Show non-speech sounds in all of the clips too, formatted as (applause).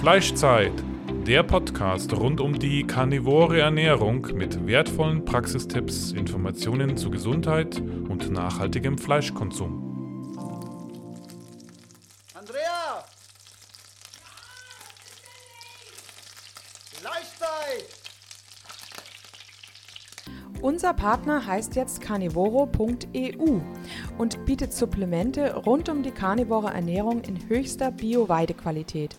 Fleischzeit, der Podcast rund um die karnivore Ernährung mit wertvollen Praxistipps, Informationen zu Gesundheit und nachhaltigem Fleischkonsum. Andrea! Fleischzeit! Unser Partner heißt jetzt carnivoro.eu und bietet Supplemente rund um die karnivore Ernährung in höchster Bio-Weidequalität.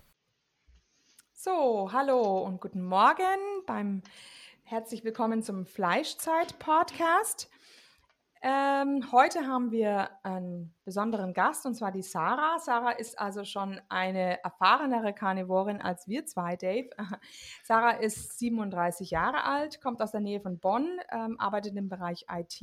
So, hallo und guten Morgen beim herzlich willkommen zum Fleischzeit-Podcast. Ähm, heute haben wir einen besonderen Gast und zwar die Sarah. Sarah ist also schon eine erfahrenere Karnivorin als wir zwei, Dave. (laughs) Sarah ist 37 Jahre alt, kommt aus der Nähe von Bonn, ähm, arbeitet im Bereich IT.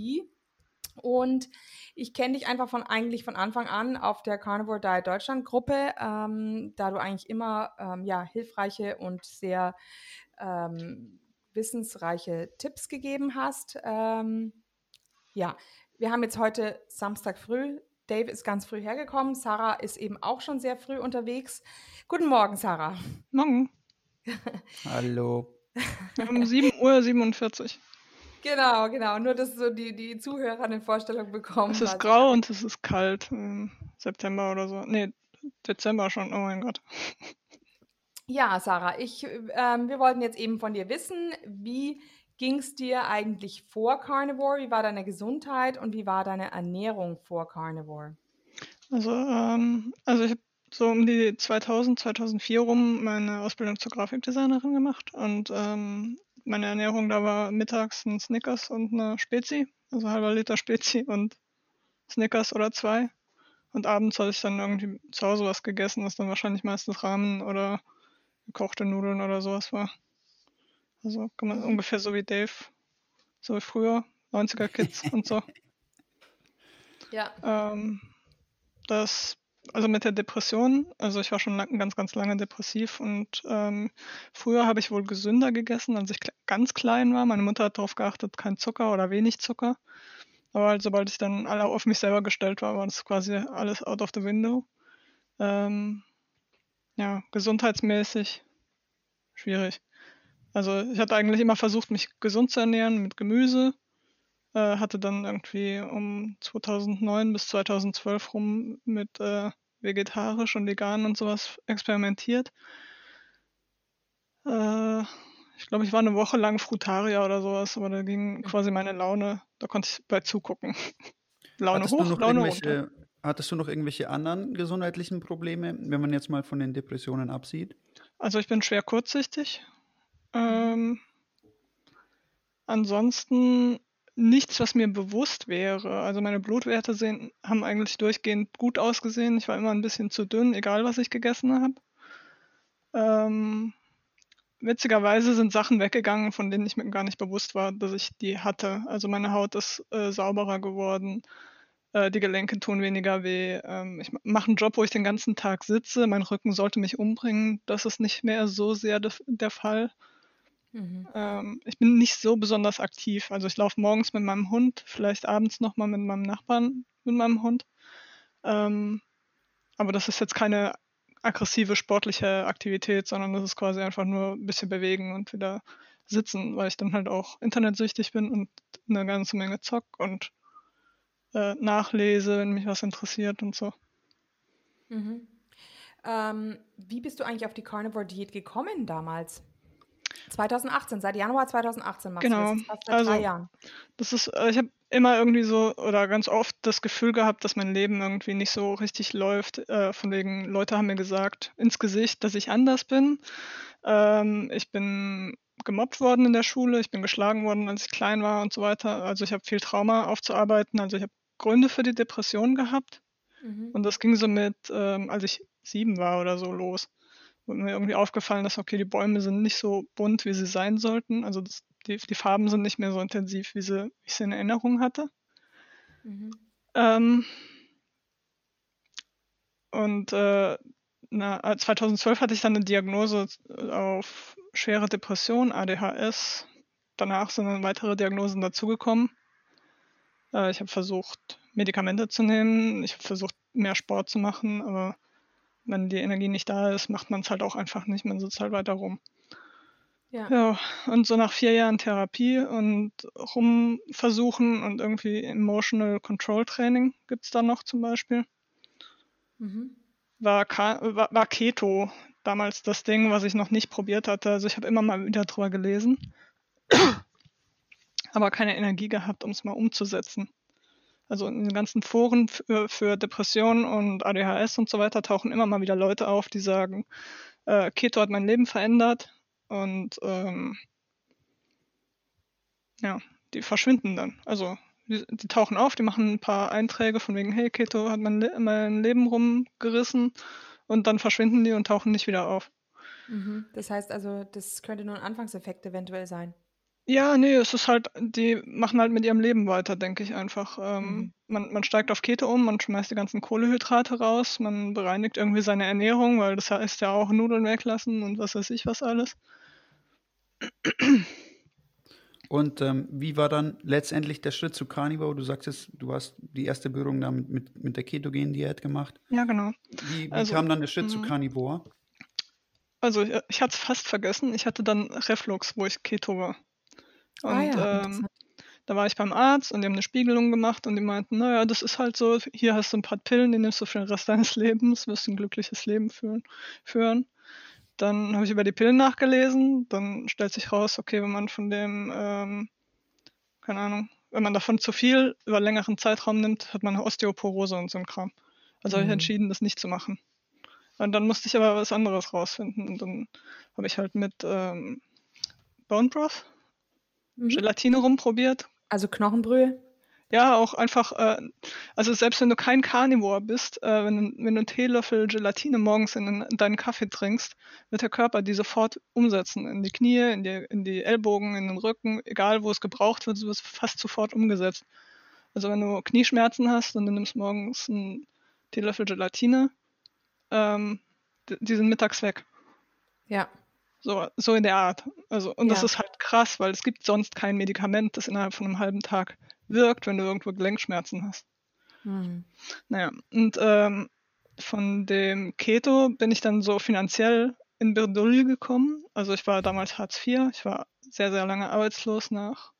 Und ich kenne dich einfach von eigentlich von Anfang an auf der Carnivore Diet Deutschland Gruppe, ähm, da du eigentlich immer ähm, ja, hilfreiche und sehr ähm, wissensreiche Tipps gegeben hast. Ähm, ja, wir haben jetzt heute Samstag früh. Dave ist ganz früh hergekommen. Sarah ist eben auch schon sehr früh unterwegs. Guten Morgen, Sarah. Morgen. (laughs) Hallo. Um 7.47 Uhr. Genau, genau. Nur, dass so die, die Zuhörer eine Vorstellung bekommen. Es ist grau und es ist kalt. Im September oder so. Nee, Dezember schon. Oh mein Gott. Ja, Sarah, ich, ähm, wir wollten jetzt eben von dir wissen, wie ging es dir eigentlich vor Carnivore? Wie war deine Gesundheit und wie war deine Ernährung vor Carnivore? Also, ähm, also ich habe so um die 2000, 2004 rum meine Ausbildung zur Grafikdesignerin gemacht und ähm, meine Ernährung da war mittags ein Snickers und eine Spezi, also halber Liter Spezi und Snickers oder zwei. Und abends hatte ich dann irgendwie zu Hause was gegessen, was dann wahrscheinlich meistens Rahmen oder gekochte Nudeln oder sowas war. Also kann man ungefähr so wie Dave, so wie früher, 90er Kids und so. (laughs) Ja. Ähm, das, also mit der Depression, also ich war schon ganz, ganz lange depressiv und ähm, früher habe ich wohl gesünder gegessen, als ich ganz klein war. Meine Mutter hat darauf geachtet, kein Zucker oder wenig Zucker. Aber halt, sobald ich dann alle auf mich selber gestellt war, war das quasi alles out of the window. Ähm, ja, gesundheitsmäßig schwierig. Also ich hatte eigentlich immer versucht, mich gesund zu ernähren mit Gemüse. Äh, hatte dann irgendwie um 2009 bis 2012 rum mit äh, vegetarisch und vegan und sowas experimentiert. Äh, ich glaube, ich war eine Woche lang Frutarier oder sowas, aber da ging quasi meine Laune, da konnte ich bei zugucken. (laughs) Laune hattest hoch, Laune runter. Hattest du noch irgendwelche anderen gesundheitlichen Probleme, wenn man jetzt mal von den Depressionen absieht? Also ich bin schwer kurzsichtig, ähm, ansonsten nichts, was mir bewusst wäre. Also meine Blutwerte sehen, haben eigentlich durchgehend gut ausgesehen. Ich war immer ein bisschen zu dünn, egal was ich gegessen habe. Ähm, witzigerweise sind Sachen weggegangen, von denen ich mir gar nicht bewusst war, dass ich die hatte. Also meine Haut ist äh, sauberer geworden, äh, die Gelenke tun weniger weh. Ähm, ich mache einen Job, wo ich den ganzen Tag sitze. Mein Rücken sollte mich umbringen. Das ist nicht mehr so sehr de der Fall. Mhm. Ähm, ich bin nicht so besonders aktiv. Also ich laufe morgens mit meinem Hund, vielleicht abends nochmal mit meinem Nachbarn mit meinem Hund. Ähm, aber das ist jetzt keine aggressive sportliche Aktivität, sondern das ist quasi einfach nur ein bisschen bewegen und wieder sitzen, weil ich dann halt auch internetsüchtig bin und eine ganze Menge zock und äh, nachlese, wenn mich was interessiert und so. Mhm. Ähm, wie bist du eigentlich auf die Carnivore-Diät gekommen damals? 2018, seit Januar 2018 machst genau. du das. Fast seit also, drei Jahren. Das ist, äh, ich habe immer irgendwie so oder ganz oft das Gefühl gehabt, dass mein Leben irgendwie nicht so richtig läuft. Äh, von wegen, Leute haben mir gesagt ins Gesicht, dass ich anders bin. Ähm, ich bin gemobbt worden in der Schule, ich bin geschlagen worden, als ich klein war und so weiter. Also ich habe viel Trauma aufzuarbeiten. Also ich habe Gründe für die Depression gehabt. Mhm. Und das ging so mit, ähm, als ich sieben war oder so los. Und mir irgendwie aufgefallen, dass okay, die Bäume sind nicht so bunt, wie sie sein sollten. Also das, die, die, Farben sind nicht mehr so intensiv, wie, sie, wie ich sie in Erinnerung hatte. Mhm. Ähm, und äh, na, 2012 hatte ich dann eine Diagnose auf schwere Depression, ADHS. Danach sind dann weitere Diagnosen dazugekommen. Äh, ich habe versucht, Medikamente zu nehmen. Ich habe versucht, mehr Sport zu machen, aber wenn die Energie nicht da ist, macht man es halt auch einfach nicht. Man sitzt halt weiter rum. Ja. ja. Und so nach vier Jahren Therapie und rumversuchen und irgendwie Emotional Control Training gibt es da noch zum Beispiel. Mhm. War, war, war Keto damals das Ding, was ich noch nicht probiert hatte. Also ich habe immer mal wieder drüber gelesen, aber keine Energie gehabt, um es mal umzusetzen. Also in den ganzen Foren für, für Depressionen und ADHS und so weiter tauchen immer mal wieder Leute auf, die sagen, äh, Keto hat mein Leben verändert und ähm, ja, die verschwinden dann. Also die, die, tauchen auf, die machen ein paar Einträge von wegen, hey, Keto hat mein, Le mein Leben rumgerissen und dann verschwinden die und tauchen nicht wieder auf. Mhm. Das heißt also, das könnte nur ein Anfangseffekt eventuell sein. Ja, nee, es ist halt, die machen halt mit ihrem Leben weiter, denke ich einfach. Ähm, mhm. man, man steigt auf Keto um, man schmeißt die ganzen Kohlehydrate raus, man bereinigt irgendwie seine Ernährung, weil das heißt ja auch Nudeln weglassen und was weiß ich was alles. Und ähm, wie war dann letztendlich der Schritt zu Carnivore? Du sagst du hast die erste Berührung damit mit, mit der Ketogenen-Diät gemacht. Ja, genau. Wie, wie also, kam dann der Schritt zu mhm. Carnivore? Also ich, ich hatte es fast vergessen. Ich hatte dann Reflux, wo ich Keto war. Und ah ja, ähm, da war ich beim Arzt und die haben eine Spiegelung gemacht und die meinten, naja, das ist halt so, hier hast du ein paar Pillen, die nimmst du für den Rest (laughs) deines Lebens, wirst du ein glückliches Leben führen. führen. Dann habe ich über die Pillen nachgelesen, dann stellt sich raus, okay, wenn man von dem, ähm, keine Ahnung, wenn man davon zu viel über längeren Zeitraum nimmt, hat man Osteoporose und so ein Kram. Also mhm. habe ich entschieden, das nicht zu machen. Und dann musste ich aber was anderes rausfinden. Und dann habe ich halt mit ähm, Bone Broth mhm. Gelatine rumprobiert. Also Knochenbrühe? Ja, auch einfach, äh, also selbst wenn du kein Carnivore bist, äh, wenn, wenn du einen Teelöffel Gelatine morgens in, in, deinen Kaffee trinkst, wird der Körper die sofort umsetzen. In die Knie, in die, in die Ellbogen, in den Rücken, egal wo es gebraucht wird, wird es fast sofort umgesetzt. Also wenn du Knieschmerzen hast und du nimmst morgens einen Teelöffel Gelatine, ähm, die, die sind mittags weg. Ja. So, so in der Art. Also, und ja. das ist halt krass, weil es gibt sonst kein Medikament, das innerhalb von einem halben Tag wirkt, wenn du irgendwo Gelenkschmerzen hast. Mhm. Naja, und ähm, von dem Keto bin ich dann so finanziell in Bredouille gekommen. Also ich war damals Hartz IV, ich war sehr, sehr lange arbeitslos. Nach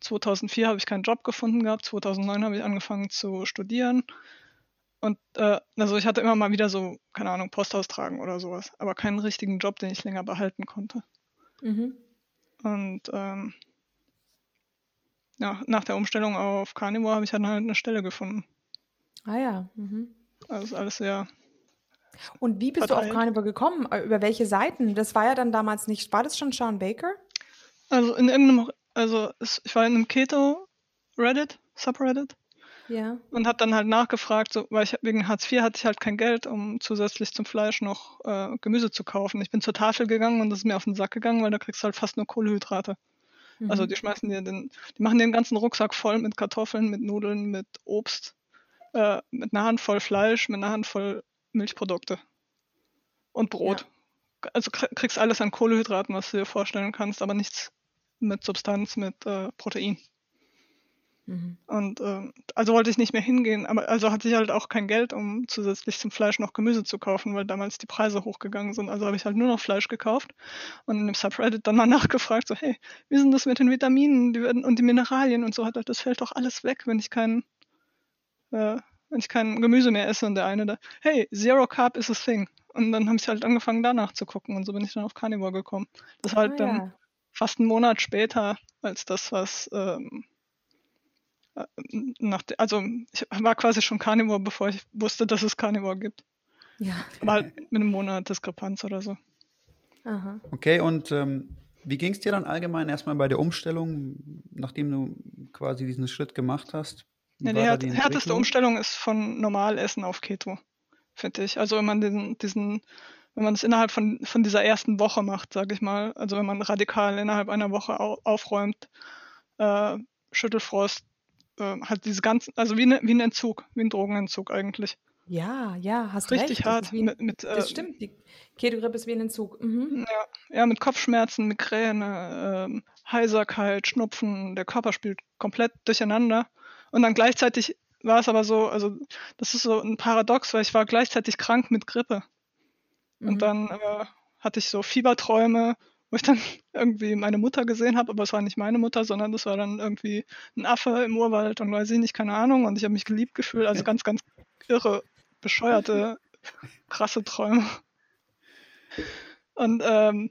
2004 habe ich keinen Job gefunden gehabt, 2009 habe ich angefangen zu studieren. Und äh, also ich hatte immer mal wieder so, keine Ahnung, Post austragen oder sowas, aber keinen richtigen Job, den ich länger behalten konnte. Mhm. Und ähm, ja, nach der Umstellung auf Carnivore habe ich dann halt eine Stelle gefunden. Ah ja. Mhm. Also alles sehr. Und wie bist verteilt. du auf Carnivore gekommen? Äh, über welche Seiten? Das war ja dann damals nicht. War das schon Sean Baker? Also in irgendeinem, also ich war in einem Keto Reddit, Subreddit. Ja. Und habe dann halt nachgefragt, so, weil ich wegen Hartz IV hatte ich halt kein Geld, um zusätzlich zum Fleisch noch äh, Gemüse zu kaufen. Ich bin zur Tafel gegangen und das ist mir auf den Sack gegangen, weil da kriegst du halt fast nur Kohlehydrate. Also mhm. Also die schmeißen dir den, die machen den ganzen Rucksack voll mit Kartoffeln, mit Nudeln, mit Obst, äh, mit einer Handvoll Fleisch, mit einer Handvoll Milchprodukte und Brot. Ja. Also kriegst alles an Kohlehydraten, was du dir vorstellen kannst, aber nichts mit Substanz, mit äh, Protein. Mhm. Und äh, also wollte ich nicht mehr hingehen, aber also hatte ich halt auch kein Geld, um zusätzlich zum Fleisch noch Gemüse zu kaufen, weil damals die Preise hochgegangen sind. Also habe ich halt nur noch Fleisch gekauft und in dem Subreddit dann mal (laughs) nachgefragt, so, hey, wie sind das mit den Vitaminen die werden, und die Mineralien und so hat das fällt doch alles weg, wenn ich kein, äh, wenn ich kein Gemüse mehr esse und der eine da, hey, Zero Carb is a thing. und dann habe ich halt angefangen danach zu gucken und so bin ich dann auf Carnivore gekommen. Das war halt ah, dann ja. fast einen Monat später als das, was ähm, äh, nach, also ich war quasi schon Carnivore, bevor ich wusste, dass es Carnivore gibt. Ja. Aber halt mit einem Monat Diskrepanz oder so. Aha. Okay, und ähm, wie ging es dir dann allgemein erstmal bei der Umstellung, nachdem du quasi diesen Schritt gemacht hast? Ja, die, die härteste Umstellung ist von Normalessen auf Keto, finde ich. Also wenn man diesen, diesen, wenn man es innerhalb von, von dieser ersten Woche macht, sage ich mal, also wenn man radikal innerhalb einer Woche au aufräumt, äh, Schüttelfrost, äh, halt diese ganzen, also wie, ne, wie ein Entzug, wie ein Drogenentzug eigentlich. Ja, ja, hast Richtig recht. hart. Ein, mit, mit, das äh, stimmt, die Ketogrippe ist wie ein Entzug. Mhm. Ja, ja, mit Kopfschmerzen, Migräne, ähm, Heiserkeit, Schnupfen, der Körper spielt komplett durcheinander. Und dann gleichzeitig war es aber so, also das ist so ein Paradox, weil ich war gleichzeitig krank mit Grippe. Mhm. Und dann äh, hatte ich so Fieberträume, wo ich dann (laughs) irgendwie meine Mutter gesehen habe, aber es war nicht meine Mutter, sondern das war dann irgendwie ein Affe im Urwald und weiß ich nicht, keine Ahnung. Und ich habe mich geliebt gefühlt, also ganz, ganz irre bescheuerte, (laughs) krasse Träume. Und ähm,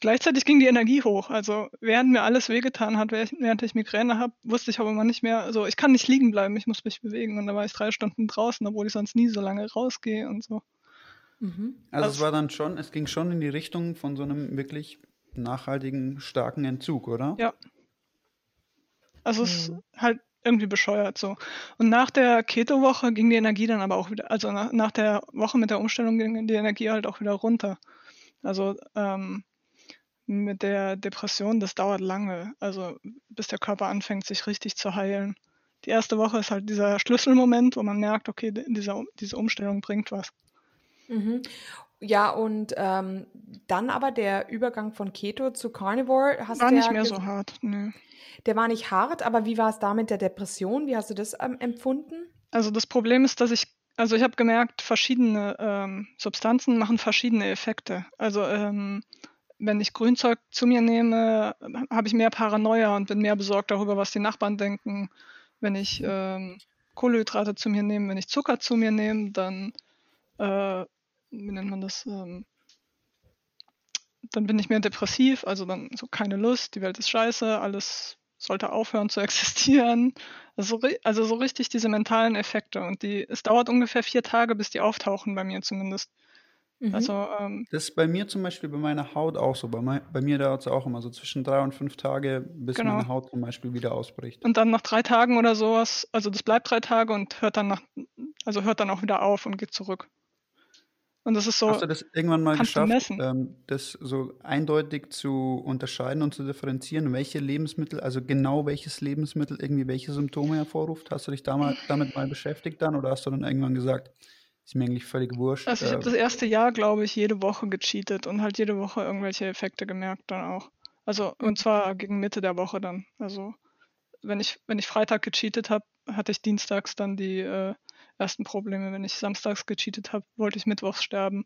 gleichzeitig ging die Energie hoch. Also während mir alles wehgetan hat, während ich Migräne habe, wusste ich aber immer nicht mehr, also ich kann nicht liegen bleiben, ich muss mich bewegen. Und da war ich drei Stunden draußen, obwohl ich sonst nie so lange rausgehe und so. Mhm. Also, also es war dann schon, es ging schon in die Richtung von so einem wirklich nachhaltigen, starken Entzug, oder? Ja. Also es ist halt irgendwie bescheuert so. Und nach der Keto-Woche ging die Energie dann aber auch wieder, also nach, nach der Woche mit der Umstellung ging die Energie halt auch wieder runter. Also ähm, mit der Depression, das dauert lange, also bis der Körper anfängt, sich richtig zu heilen. Die erste Woche ist halt dieser Schlüsselmoment, wo man merkt, okay, dieser, diese Umstellung bringt was. Mhm. Ja, und ähm, dann aber der Übergang von Keto zu Carnivore. Hast War nicht mehr so hart, ne. Der war nicht hart, aber wie war es da mit der Depression? Wie hast du das ähm, empfunden? Also das Problem ist, dass ich, also ich habe gemerkt, verschiedene ähm, Substanzen machen verschiedene Effekte. Also ähm, wenn ich Grünzeug zu mir nehme, habe ich mehr Paranoia und bin mehr besorgt darüber, was die Nachbarn denken. Wenn ich ähm, Kohlenhydrate zu mir nehme, wenn ich Zucker zu mir nehme, dann, äh, wie nennt man das? Ähm, dann bin ich mehr depressiv, also dann so keine Lust, die Welt ist scheiße, alles sollte aufhören zu (laughs) existieren. Also, also so richtig diese mentalen Effekte. Und die, es dauert ungefähr vier Tage, bis die auftauchen, bei mir zumindest. Mhm. Also, ähm, das ist bei mir zum Beispiel bei meiner Haut auch so. Bei, mein, bei mir dauert es auch immer so zwischen drei und fünf Tage, bis genau. meine Haut zum Beispiel wieder ausbricht. Und dann nach drei Tagen oder sowas, also das bleibt drei Tage und hört dann nach, also hört dann auch wieder auf und geht zurück. Und das ist so. Hast du das irgendwann mal geschafft, ähm, das so eindeutig zu unterscheiden und zu differenzieren, welche Lebensmittel, also genau welches Lebensmittel irgendwie welche Symptome hervorruft? Hast du dich damals, damit mal beschäftigt dann oder hast du dann irgendwann gesagt, ist mir eigentlich völlig wurscht? Also ich äh, habe das erste Jahr, glaube ich, jede Woche gecheatet und halt jede Woche irgendwelche Effekte gemerkt dann auch. Also und zwar gegen Mitte der Woche dann. Also wenn ich wenn ich Freitag gecheatet habe, hatte ich dienstags dann die äh, ersten Probleme. Wenn ich samstags gecheatet habe, wollte ich mittwochs sterben.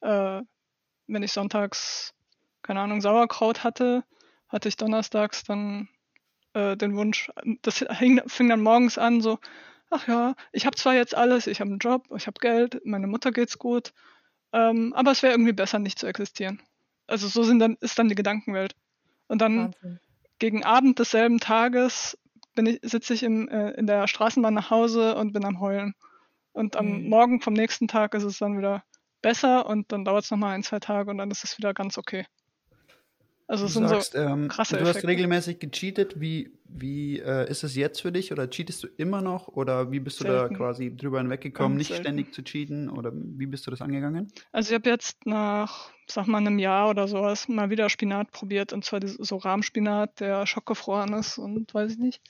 Äh, wenn ich sonntags, keine Ahnung, Sauerkraut hatte, hatte ich donnerstags dann äh, den Wunsch, das hing, fing dann morgens an, so, ach ja, ich habe zwar jetzt alles, ich habe einen Job, ich habe Geld, meine Mutter geht's gut, ähm, aber es wäre irgendwie besser, nicht zu existieren. Also so sind dann, ist dann die Gedankenwelt. Und dann Wahnsinn. gegen Abend desselben Tages sitze ich im, äh, in der Straßenbahn nach Hause und bin am Heulen. Und am mhm. Morgen vom nächsten Tag ist es dann wieder besser und dann dauert es nochmal ein, zwei Tage und dann ist es wieder ganz okay. Also es sind sagst, so ähm, krasse Du Effekte. hast regelmäßig gecheatet. Wie, wie äh, ist es jetzt für dich? Oder cheatest du immer noch? Oder wie bist du Selten. da quasi drüber hinweggekommen, nicht selten. ständig zu cheaten? Oder wie bist du das angegangen? Also ich habe jetzt nach, sag mal, einem Jahr oder sowas mal wieder Spinat probiert. Und zwar so Rahmspinat, der schockgefroren ist und weiß ich nicht.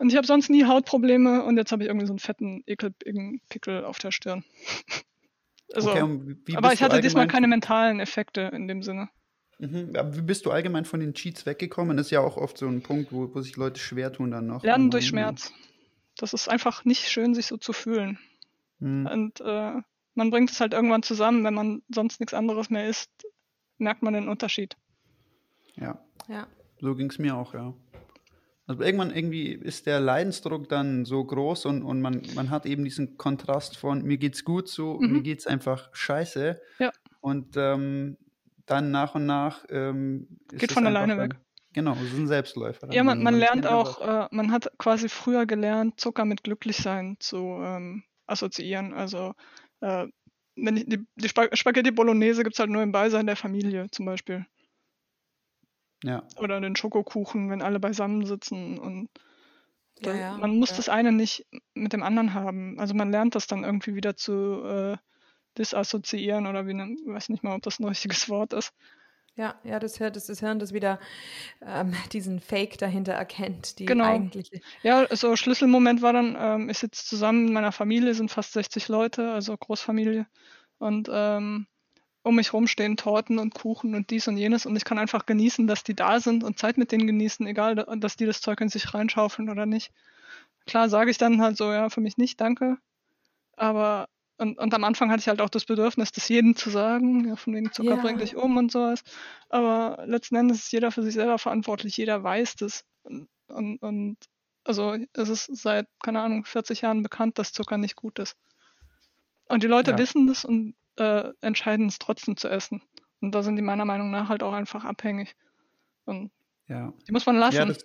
Und ich habe sonst nie Hautprobleme und jetzt habe ich irgendwie so einen fetten Ekelpickel auf der Stirn. (laughs) also, okay, aber ich hatte diesmal keine mentalen Effekte in dem Sinne. Mhm. wie bist du allgemein von den Cheats weggekommen? Das ist ja auch oft so ein Punkt, wo, wo sich Leute schwer tun dann noch. Lernen durch Schmerz. Das ist einfach nicht schön, sich so zu fühlen. Mhm. Und äh, man bringt es halt irgendwann zusammen, wenn man sonst nichts anderes mehr isst, merkt man den Unterschied. Ja. Ja. So ging es mir auch, ja. Also irgendwann irgendwie ist der Leidensdruck dann so groß und, und man, man hat eben diesen Kontrast von mir geht's gut so, mhm. mir geht's einfach scheiße. Ja. Und ähm, dann nach und nach ähm, geht von alleine weg. Genau, es ist ein Selbstläufer. Ja, man, man lernt auch, äh, man hat quasi früher gelernt, Zucker mit Glücklichsein zu ähm, assoziieren. Also äh, wenn ich, die, die Spaghetti Bolognese gibt es halt nur im Beisein der Familie zum Beispiel. Ja. Oder den Schokokuchen, wenn alle beisammen sitzen und ja, ja, man muss ja. das eine nicht mit dem anderen haben. Also man lernt das dann irgendwie wieder zu äh, disassoziieren oder wie, ne, weiß nicht mal, ob das ein richtiges Wort ist. Ja, ja, das, Hirn, das, das Hirn, das wieder ähm, diesen Fake dahinter erkennt, die Genau. eigentliche. Ja, so Schlüsselmoment war dann, ähm, ich sitze zusammen mit meiner Familie, sind fast 60 Leute, also Großfamilie. Und ähm, um mich rum stehen Torten und Kuchen und dies und jenes und ich kann einfach genießen, dass die da sind und Zeit mit denen genießen, egal, da- dass die das Zeug in sich reinschaufeln oder nicht. Klar sage ich dann halt so, ja, für mich nicht, danke. Aber und, und am Anfang hatte ich halt auch das Bedürfnis, das jedem zu sagen, ja, von wegen Zucker Ja. bringt dich um und sowas. Aber letzten Endes ist jeder für sich selber verantwortlich, jeder weiß das. Und, und, und also es ist seit, keine Ahnung, 40 Jahren bekannt, dass Zucker nicht gut ist. Und die Leute Ja. wissen das und äh, entscheiden es trotzdem zu essen. Und da sind die meiner Meinung nach halt auch einfach abhängig. Und Ja. die muss man lassen. Ja, das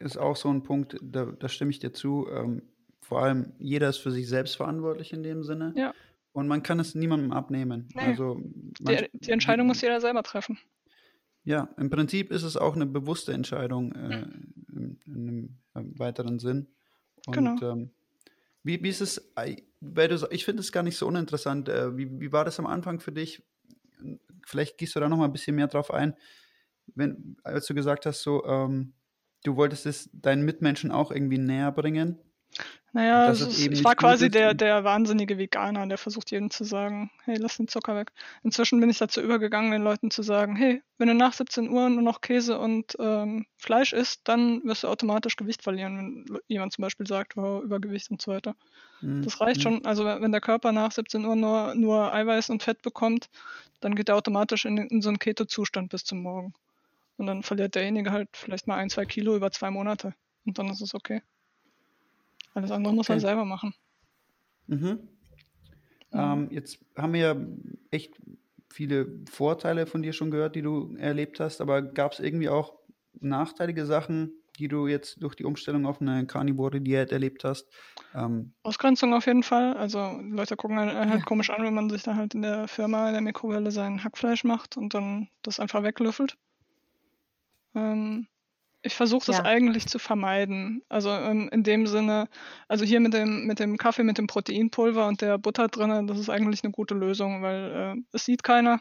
ist auch so ein Punkt, da, da stimme ich dir zu. Ähm, vor allem, jeder ist für sich selbst verantwortlich in dem Sinne. Ja. Und man kann es niemandem abnehmen. Nee. Also, die, die Entscheidung muss jeder selber treffen. Ja, im Prinzip ist es auch eine bewusste Entscheidung äh, in, in einem äh, weiteren Sinn. Und Genau. ähm, wie, wie ist es, ei- weil du, ich finde es gar nicht so uninteressant. Äh, wie, wie war das am Anfang für dich? Vielleicht gehst du da noch mal ein bisschen mehr drauf ein, wenn, als du gesagt hast, so, ähm, du wolltest es deinen Mitmenschen auch irgendwie näher bringen. Naja, Dass es, es war quasi der, der wahnsinnige Veganer, der versucht jedem zu sagen, hey, lass den Zucker weg. Inzwischen bin ich dazu übergegangen, den Leuten zu sagen, hey, wenn du nach 17 Uhr nur noch Käse und ähm, Fleisch isst, dann wirst du automatisch Gewicht verlieren, wenn jemand zum Beispiel sagt, oh, Übergewicht und so weiter. Hm, Das reicht hm. schon. Also wenn wenn der Körper nach 17 Uhr nur, nur Eiweiß und Fett bekommt, dann geht er automatisch in, in so einen Keto-Zustand bis zum Morgen. Und dann verliert derjenige halt vielleicht mal ein, zwei Kilo über zwei Monate. Und dann ist es okay. Alles andere muss er Okay. selber machen. Mhm. Ähm, jetzt haben wir ja echt viele Vorteile von dir schon gehört, die du erlebt hast, aber gab es irgendwie auch nachteilige Sachen, die du jetzt durch die Umstellung auf eine carnivore Diät erlebt hast? Ähm, Ausgrenzung auf jeden Fall. Also die Leute gucken halt, halt Ja. komisch an, wenn man sich da halt in der Firma, in der Mikrowelle sein Hackfleisch macht und dann das einfach weglöffelt. Ähm, ich versuche das Ja. eigentlich zu vermeiden. Also ähm, in dem Sinne, also hier mit dem, mit dem Kaffee, mit dem Proteinpulver und der Butter drin, das ist eigentlich eine gute Lösung, weil äh, es sieht keiner.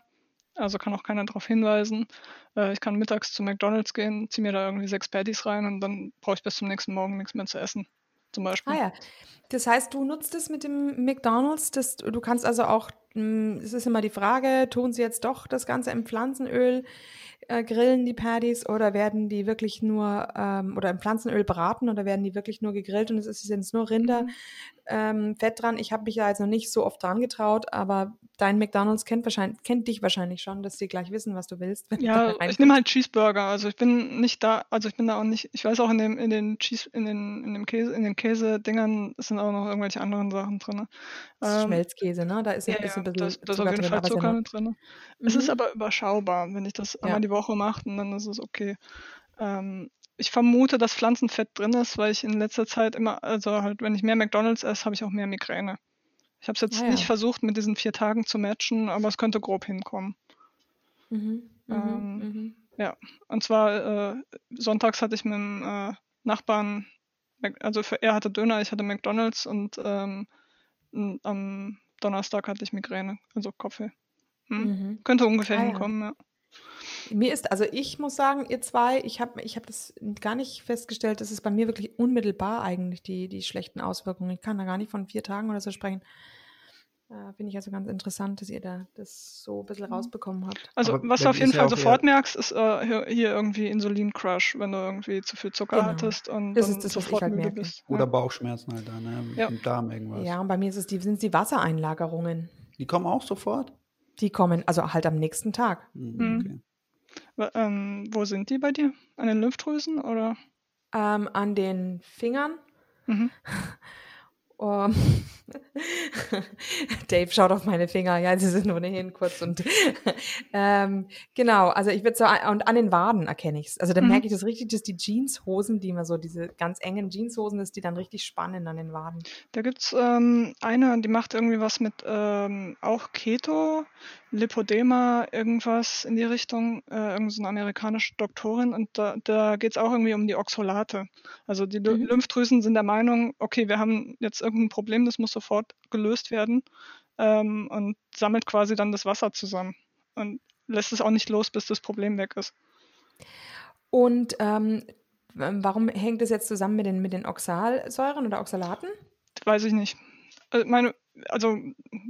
Also kann auch keiner darauf hinweisen. Äh, ich kann mittags zu McDonalds gehen, ziehe mir da irgendwie sechs Patties rein und dann brauche ich bis zum nächsten Morgen nichts mehr zu essen. Zum Beispiel. Ah ja. Das heißt, du nutzt es mit dem McDonalds, das, du kannst also auch, es ist immer die Frage, tun sie jetzt doch das Ganze im Pflanzenöl, äh, grillen die Patties oder werden die wirklich nur, ähm, oder im Pflanzenöl braten oder werden die wirklich nur gegrillt und es ist jetzt nur Rinder, Mhm. ähm, dran. Ich habe mich da jetzt noch nicht so oft dran getraut, aber dein McDonalds kennt wahrscheinlich, kennt dich wahrscheinlich schon, dass die gleich wissen, was du willst. du Ja, da ich nehme halt Cheeseburger. Also ich bin nicht da, also ich bin da auch nicht, ich weiß auch in dem, in den Cheese, in den, in dem Käse, in den Käsedingern sind auch noch irgendwelche anderen Sachen drin. Ähm, Schmelzkäse, ne? Da ist ja, ein bisschen, ja, bisschen da ist, da ist auf jeden drin, Fall ja Zucker mit drin. Es ist Mhm. aber überschaubar. Wenn ich das Ja. einmal die Woche mache, dann ist es okay. Ähm, ich vermute, dass Pflanzenfett drin ist, weil ich in letzter Zeit immer, also halt, wenn ich mehr McDonalds esse, habe ich auch mehr Migräne. Ich habe es jetzt Ah ja. nicht versucht, mit diesen vier Tagen zu matchen, aber es könnte grob hinkommen. Mhm, mhm, Ähm, mhm. Und zwar äh, sonntags hatte ich mit dem äh, Nachbarn, also für, er hatte Döner, ich hatte McDonalds und ähm, am Donnerstag hatte ich Migräne, also Kopfweh. Hm. Mhm. Könnte ungefähr Ah ja. hinkommen, ja. Mir ist, also ich muss sagen, ihr zwei, ich habe ich hab das gar nicht festgestellt, das ist bei mir wirklich unmittelbar eigentlich die, die schlechten Auswirkungen. Ich kann da gar nicht von vier Tagen oder so sprechen. Äh, Finde ich also ganz interessant, dass ihr da das so ein bisschen rausbekommen habt. Also Aber was du auf jeden Fall sofort merkst, ist äh, hier, hier irgendwie Insulin-Crush, wenn du irgendwie zu viel Zucker Genau. hattest und Das dann ist das, was ich sofort halt merke. bist. oder Ja. Bauchschmerzen halt da, ne? Ja. Im Darm irgendwas. Ja, und bei mir ist es die, sind es die Wassereinlagerungen. Die kommen auch sofort? Die kommen, also halt am nächsten Tag. Hm, Mhm. okay. Ähm, wo sind die bei dir? An den Lymphdrüsen oder? ähm, an den Fingern. Mhm. (laughs) Um, (laughs) Dave schaut auf meine Finger, ja, sie sind ohnehin kurz und (laughs) ähm, genau, also ich würde so, und an den Waden erkenne ich es. Also da mhm. merke ich das richtig, dass die Jeanshosen, die immer so diese ganz engen Jeanshosen ist, die dann richtig spannen an den Waden. Da gibt es ähm, eine, die macht irgendwie was mit ähm, auch Keto, Lipodema, irgendwas in die Richtung, äh, irgend so eine amerikanische Doktorin und da, da geht es auch irgendwie um die Oxolate. Also die mhm. Lymphdrüsen sind der Meinung, okay, wir haben jetzt irgendein Problem, das muss sofort gelöst werden ähm, und sammelt quasi dann das Wasser zusammen und lässt es auch nicht los, bis das Problem weg ist. Und ähm, warum hängt das jetzt zusammen mit den, mit den Oxalsäuren oder Oxalaten? Weiß ich nicht. Also meine, also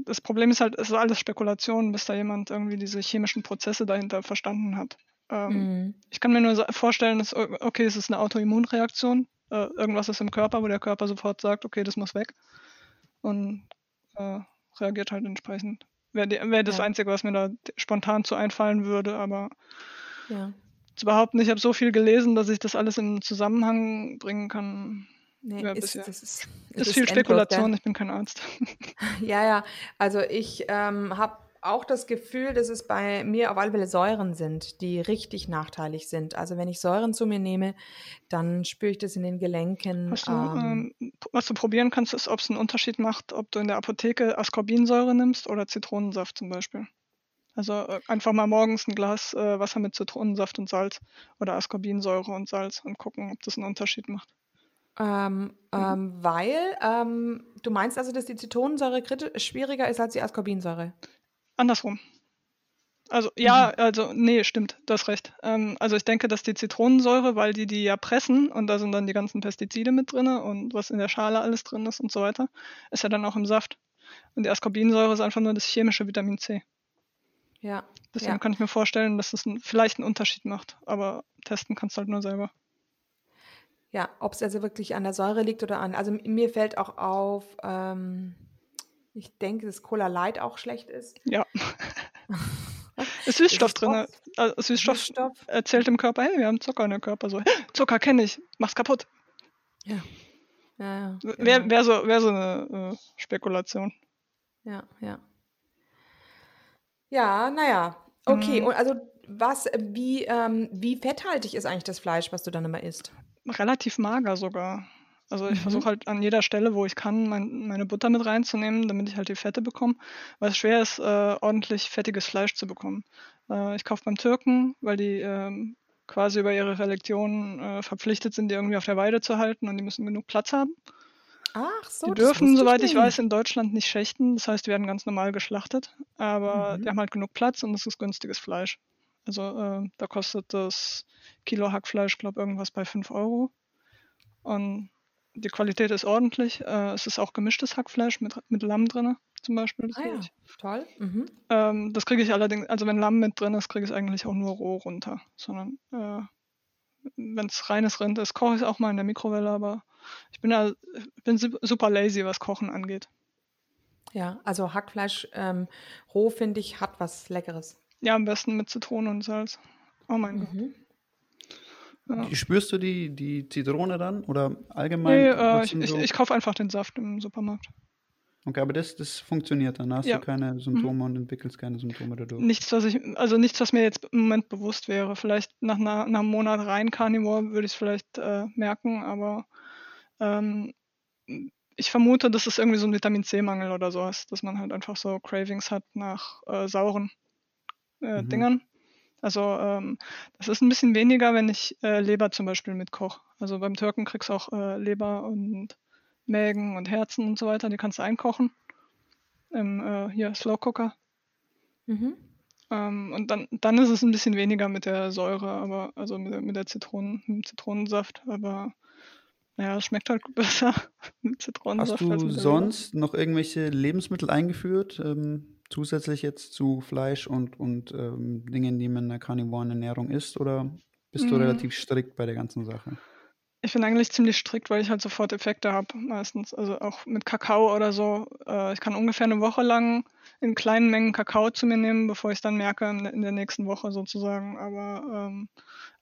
das Problem ist halt, es ist alles Spekulation, bis da jemand irgendwie diese chemischen Prozesse dahinter verstanden hat. Ähm, mhm. Ich kann mir nur vorstellen, dass, okay, es ist eine Autoimmunreaktion, äh, irgendwas ist im Körper, wo der Körper sofort sagt, okay, das muss weg und äh, reagiert halt entsprechend. Wäre wär das ja. Einzige, was mir da spontan zu einfallen würde, aber ja. zu behaupten, ich habe so viel gelesen, dass ich das alles in Zusammenhang bringen kann, Nee, ja, ist, das ist, ist, ist viel Spekulation, endlos, ich bin kein Arzt. (laughs) Ja, ja, also ich ähm, habe auch das Gefühl, dass es bei mir auf alle Fälle Säuren sind, die richtig nachteilig sind. Also wenn ich Säuren zu mir nehme, dann spüre ich das in den Gelenken. Du, ähm, ähm, was du probieren kannst, ist, ob es einen Unterschied macht, ob du in der Apotheke Ascorbinsäure nimmst oder Zitronensaft zum Beispiel. Also äh, einfach mal morgens ein Glas äh, Wasser mit Zitronensaft und Salz oder Ascorbinsäure und Salz und gucken, ob das einen Unterschied macht. Ähm, ähm, weil, ähm, du meinst also, dass die Zitronensäure schwieriger ist als die Ascorbinsäure? Andersrum. Also ja, mhm. also nee, stimmt, du hast recht. Ähm, also ich denke, dass die Zitronensäure, weil die die ja pressen und da sind dann die ganzen Pestizide mit drin und was in der Schale alles drin ist und so weiter, ist ja dann auch im Saft. Und die Ascorbinsäure ist einfach nur das chemische Vitamin C. Ja. Deswegen ja. kann ich mir vorstellen, dass es ein, vielleicht einen Unterschied macht, aber testen kannst du halt nur selber. Ja, ob es also wirklich an der Säure liegt oder an. Also mir fällt auch auf, ähm, ich denke, dass Cola Light auch schlecht ist. Ja. (laughs) ist Süßstoff drin. Also Süßstoff, Süßstoff, erzählt dem Körper, hey, wir haben Zucker in der Körper. So, Zucker kenne ich, mach's kaputt. Ja. ja, ja Wäre wär so, wär so eine äh, Spekulation. Ja, ja. Ja, naja. Okay, mhm. und also was, wie, ähm, wie fetthaltig ist eigentlich das Fleisch, was du dann immer isst? relativ mager sogar. Also ich mhm. versuche halt an jeder Stelle, wo ich kann, mein, meine Butter mit reinzunehmen, damit ich halt die Fette bekomme, weil es schwer ist, äh, ordentlich fettiges Fleisch zu bekommen. Äh, ich kaufe beim Türken, weil die äh, quasi über ihre Religion äh, verpflichtet sind, die irgendwie auf der Weide zu halten und die müssen genug Platz haben. Ach so. Die dürfen, soweit ich weiß, in Deutschland nicht schächten. Das heißt, die werden ganz normal geschlachtet. Aber mhm. die haben halt genug Platz und es ist günstiges Fleisch. Also äh, da kostet das Kilo Hackfleisch, glaube irgendwas bei 5 Euro. Und die Qualität ist ordentlich. Äh, es ist auch gemischtes Hackfleisch mit, mit Lamm drin, zum Beispiel. ah, ja. Toll. Mhm. Ähm, das kriege ich allerdings, also wenn Lamm mit drin ist, kriege ich es eigentlich auch nur roh runter. Sondern äh, wenn es reines Rind ist, koche ich es auch mal in der Mikrowelle, aber ich bin ja bin super lazy, was Kochen angeht. Ja, also Hackfleisch ähm, roh, finde ich, hat was Leckeres. Ja, am besten mit Zitrone und Salz. Oh mein mhm. Gott. Ja. Spürst du die, die Zitrone dann oder allgemein? Nee, äh, ich, ich, ich kaufe einfach den Saft im Supermarkt. Okay, aber das, das funktioniert dann. Da hast ja. du keine Symptome mhm. und entwickelst keine Symptome dadurch. Nichts, was ich, also nichts, was mir jetzt im Moment bewusst wäre. Vielleicht nach, einer, nach einem Monat rein Carnivore würde ich es vielleicht äh, merken, aber ähm, ich vermute, dass es irgendwie so ein Vitamin C-Mangel oder so ist, dass man halt einfach so Cravings hat nach äh, sauren äh, mhm. Dingern. Also ähm, das ist ein bisschen weniger, wenn ich äh, Leber zum Beispiel mitkoche. Also beim Türken kriegst du auch äh, Leber und Mägen und Herzen und so weiter, die kannst du einkochen. Im äh, hier Slow Cooker. Mhm. Ähm, und dann, dann ist es ein bisschen weniger mit der Säure, aber also mit, der, mit der Zitronen, mit dem Zitronensaft, aber naja, es schmeckt halt (laughs) besser mit Zitronensaft. Hast du sonst noch irgendwelche Lebensmittel eingeführt? Ähm zusätzlich jetzt zu Fleisch und, und ähm, Dingen, die man in der karnivoren Ernährung isst? Oder bist du mhm. relativ strikt bei der ganzen Sache? Ich bin eigentlich ziemlich strikt, weil ich halt sofort Effekte habe, meistens. Also auch mit Kakao oder so. Äh, ich kann ungefähr eine Woche lang in kleinen Mengen Kakao zu mir nehmen, bevor ich es dann merke in der nächsten Woche sozusagen. Aber ähm,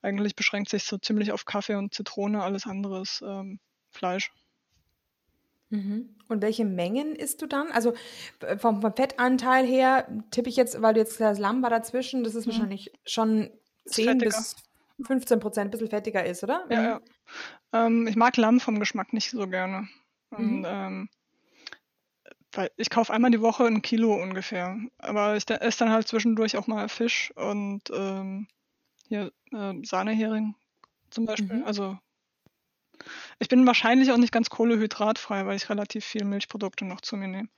eigentlich beschränkt sich so ziemlich auf Kaffee und Zitrone, alles andere ist ähm, Fleisch. Mhm. Und welche Mengen isst du dann? Also vom, vom Fettanteil her tippe ich jetzt, weil du jetzt das Lamm war dazwischen, das ist mhm. wahrscheinlich schon 10 bis 15 Prozent, ein bisschen fettiger ist, oder? Ja, ja. Ähm, ich mag Lamm vom Geschmack nicht so gerne. Und, mhm. ähm, weil ich kaufe einmal die Woche ein Kilo ungefähr. Aber ich esse dann halt zwischendurch auch mal Fisch und ähm, hier äh, Sahnehering zum Beispiel. Mhm. Also ich bin wahrscheinlich auch nicht ganz kohlehydratfrei, weil ich relativ viel Milchprodukte noch zu mir nehme.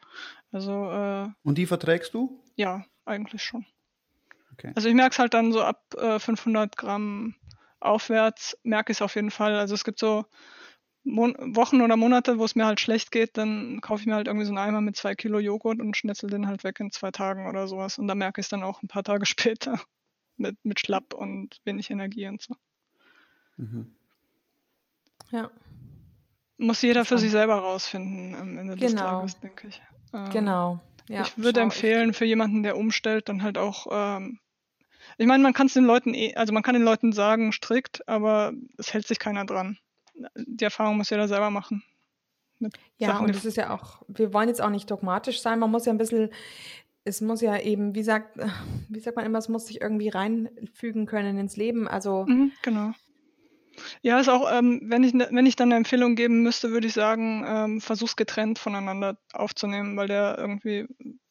Also, äh, Und die verträgst du? Ja, eigentlich schon. Okay. Also ich merke es halt dann so ab äh, 500 Gramm aufwärts, merke ich es auf jeden Fall. Also es gibt so Mon Wochen oder Monate, wo es mir halt schlecht geht, dann kaufe ich mir halt irgendwie so einen Eimer mit zwei Kilo Joghurt und schnetzel den halt weg in zwei Tagen oder sowas. Und dann merke ich es dann auch ein paar Tage (laughs) später mit, mit Schlapp und wenig Energie und so. Mhm. Ja. Muss jeder für sich selber rausfinden am Ende genau. des Tages, denke ich. Ähm, genau. Ja, ich würde empfehlen, für jemanden, der umstellt, dann halt auch ähm, ich meine, man kann es den Leuten eh, also man kann den Leuten sagen, strikt, aber es hält sich keiner dran. Die Erfahrung muss jeder selber machen. Ja, Sachen, und das ist ja auch, wir wollen jetzt auch nicht dogmatisch sein, man muss ja ein bisschen, es muss ja eben, wie sagt, (laughs) wie sagt man immer, es muss sich irgendwie reinfügen können ins Leben. Also mhm, genau. Ja, ist auch, ähm, wenn ich ne, wenn ich dann eine Empfehlung geben müsste, würde ich sagen, ähm, versuch's getrennt voneinander aufzunehmen, weil der irgendwie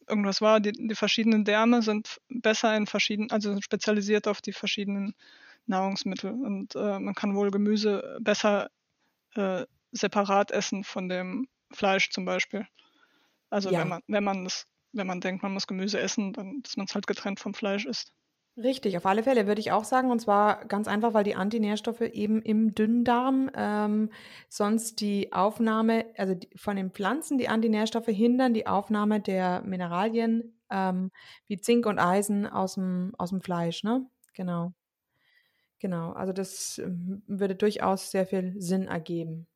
irgendwas war. Die, die verschiedenen Därme sind besser in verschiedenen, also sind spezialisiert auf die verschiedenen Nahrungsmittel. Und äh, man kann wohl Gemüse besser äh, separat essen von dem Fleisch zum Beispiel. Also ja. wenn man, wenn man das, wenn man denkt, man muss Gemüse essen, dann, dass man es halt getrennt vom Fleisch isst. Richtig, auf alle Fälle würde ich auch sagen. Und zwar ganz einfach, weil die Antinährstoffe eben im Dünndarm ähm, sonst die Aufnahme, also die, von den Pflanzen, die Antinährstoffe hindern die Aufnahme der Mineralien ähm, wie Zink und Eisen aus dem, aus dem Fleisch. Ne? Genau. Genau. Also das ähm, würde durchaus sehr viel Sinn ergeben.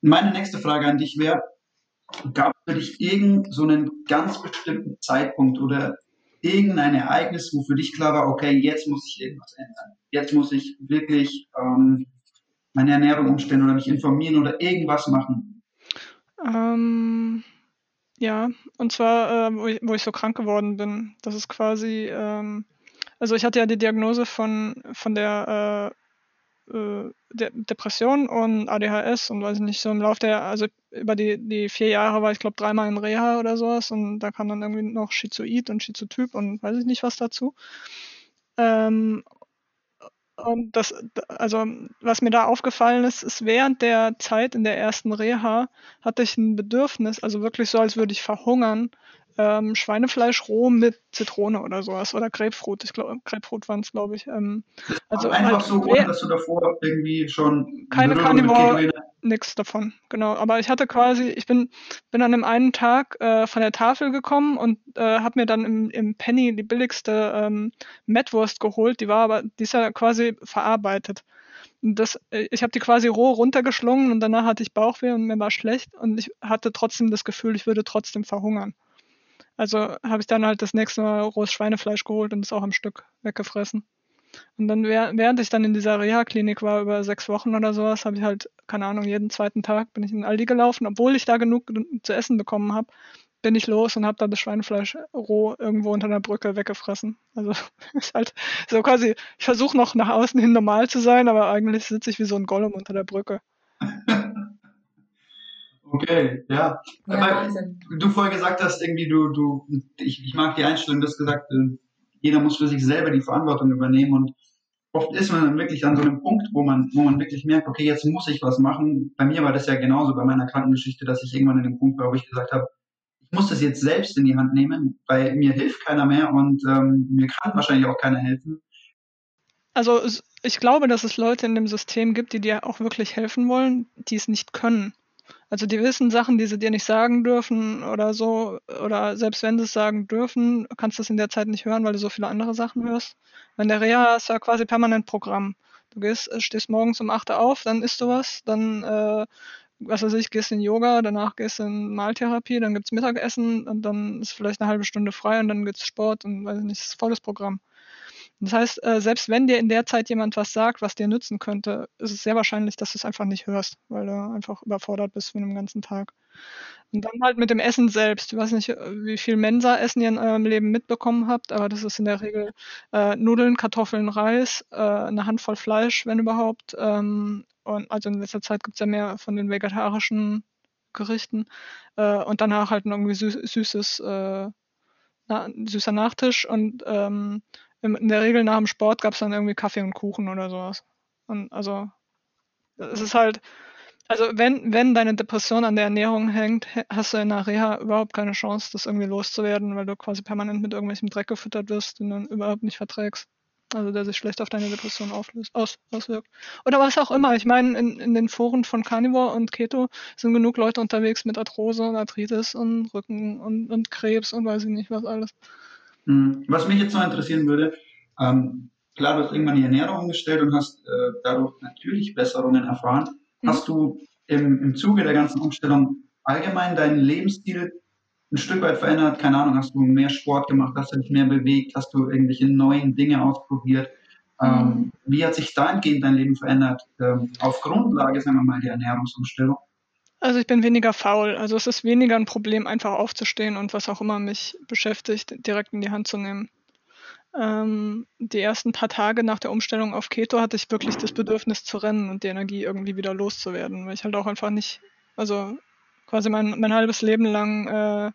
Meine nächste Frage an dich wäre, gab es für dich irgendeinen so einen ganz bestimmten Zeitpunkt oder irgendein Ereignis, wo für dich klar war, okay, jetzt muss ich irgendwas ändern. Jetzt muss ich wirklich ähm, meine Ernährung umstellen oder mich informieren oder irgendwas machen? Ähm, ja, und zwar, äh, wo, ich, wo, ich, so krank geworden bin. Das ist quasi, ähm, also ich hatte ja die Diagnose von, von der äh, äh, De Depression und ADHS und weiß ich nicht, so im Laufe der, also über die, die vier Jahre war ich glaube dreimal in Reha oder sowas und da kam dann irgendwie noch Schizoid und Schizotyp und weiß ich nicht was dazu. Ähm, und das, also was mir da aufgefallen ist, ist während der Zeit in der ersten Reha hatte ich ein Bedürfnis, also wirklich so, als würde ich verhungern, ähm, Schweinefleisch roh mit Zitrone oder sowas oder Grapefruit. Ich glaube, Grapefruit waren es, glaube ich. Ähm, also einfach halt, so, ohne dass du davor irgendwie schon keine Carnivore, nichts davon. Genau. Aber ich hatte quasi, ich bin, bin an dem einen Tag äh, von der Tafel gekommen und äh, habe mir dann im, im Penny die billigste ähm, Mettwurst geholt. Die war aber, die ist ja quasi verarbeitet. Das, äh, ich habe die quasi roh runtergeschlungen und danach hatte ich Bauchweh und mir war schlecht und ich hatte trotzdem das Gefühl, ich würde trotzdem verhungern. Also habe ich dann halt das nächste Mal rohes Schweinefleisch geholt und es auch am Stück weggefressen. Und dann, während ich dann in dieser Reha-Klinik war, über sechs Wochen oder sowas, habe ich halt, keine Ahnung, jeden zweiten Tag bin ich in Aldi gelaufen, obwohl ich da genug zu essen bekommen habe, bin ich los und habe da das Schweinefleisch roh irgendwo unter der Brücke weggefressen. Also (laughs) ist halt so quasi, ich versuche noch nach außen hin normal zu sein, aber eigentlich sitze ich wie so ein Gollum unter der Brücke. Okay, ja. ja Aber du vorher gesagt hast, irgendwie, du, du, ich, ich mag die Einstellung, du hast gesagt, äh, jeder muss für sich selber die Verantwortung übernehmen und oft ist man dann wirklich an so einem Punkt, wo man, wo man wirklich merkt, okay, jetzt muss ich was machen. Bei mir war das ja genauso bei meiner Krankengeschichte, dass ich irgendwann an dem Punkt war, wo ich gesagt habe, ich muss das jetzt selbst in die Hand nehmen, weil mir hilft keiner mehr und ähm, mir kann wahrscheinlich auch keiner helfen. Also ich glaube, dass es Leute in dem System gibt, die dir auch wirklich helfen wollen, die es nicht können. Also die wissen Sachen, die sie dir nicht sagen dürfen oder so, oder selbst wenn sie es sagen dürfen, kannst du es in der Zeit nicht hören, weil du so viele andere Sachen hörst. In der Reha ist ja quasi permanent Programm. Du gehst, äh, stehst morgens um 8 Uhr auf, dann isst du was, dann, äh, was weiß ich, gehst in Yoga, danach gehst in Maltherapie, dann gibt's Mittagessen und dann ist vielleicht eine halbe Stunde frei und dann gibt's Sport und weiß ich nicht, das ist volles Programm. Das heißt, äh, selbst wenn dir in der Zeit jemand was sagt, was dir nützen könnte, ist es sehr wahrscheinlich, dass du es einfach nicht hörst, weil du einfach überfordert bist mit dem ganzen Tag. Und dann halt mit dem Essen selbst. Ich weiß nicht, wie viel Mensa-Essen ihr in eurem Leben mitbekommen habt, aber das ist in der Regel äh, Nudeln, Kartoffeln, Reis, äh, eine Handvoll Fleisch, wenn überhaupt. Ähm, und also in letzter Zeit gibt's ja mehr von den vegetarischen Gerichten. Äh, und danach halt irgendwie süß, süßes, äh, na, süßer Nachtisch und ähm, in der Regel nach dem Sport gab es dann irgendwie Kaffee und Kuchen oder sowas. Und also es ist halt, also wenn, wenn deine Depression an der Ernährung hängt, hast du in der Reha überhaupt keine Chance, das irgendwie loszuwerden, weil du quasi permanent mit irgendwelchem Dreck gefüttert wirst, den du überhaupt nicht verträgst. Also der sich schlecht auf deine Depression auflöst, aus, auswirkt. Oder was auch immer. Ich meine, in, in den Foren von Carnivore und Keto sind genug Leute unterwegs mit Arthrose und Arthritis und Rücken und, und Krebs und weiß ich nicht was alles. Hm, was mich jetzt noch interessieren würde, ähm, klar, du hast irgendwann die Ernährung umgestellt und hast äh, dadurch natürlich Besserungen erfahren. Mhm. Hast du im, im Zuge der ganzen Umstellung allgemein deinen Lebensstil ein Stück weit verändert? Keine Ahnung, hast du mehr Sport gemacht, hast du dich mehr bewegt, hast du irgendwelche neuen Dinge ausprobiert? Ähm, mhm. wie hat sich dahingehend dein Leben verändert, ähm, auf Grundlage, sagen wir mal, der Ernährungsumstellung? Also ich bin weniger faul. Also es ist weniger ein Problem, einfach aufzustehen und was auch immer mich beschäftigt, direkt in die Hand zu nehmen. Ähm, die ersten paar Tage nach der Umstellung auf Keto hatte ich wirklich das Bedürfnis zu rennen und die Energie irgendwie wieder loszuwerden, weil ich halt auch einfach nicht, also quasi mein, mein halbes Leben lang äh,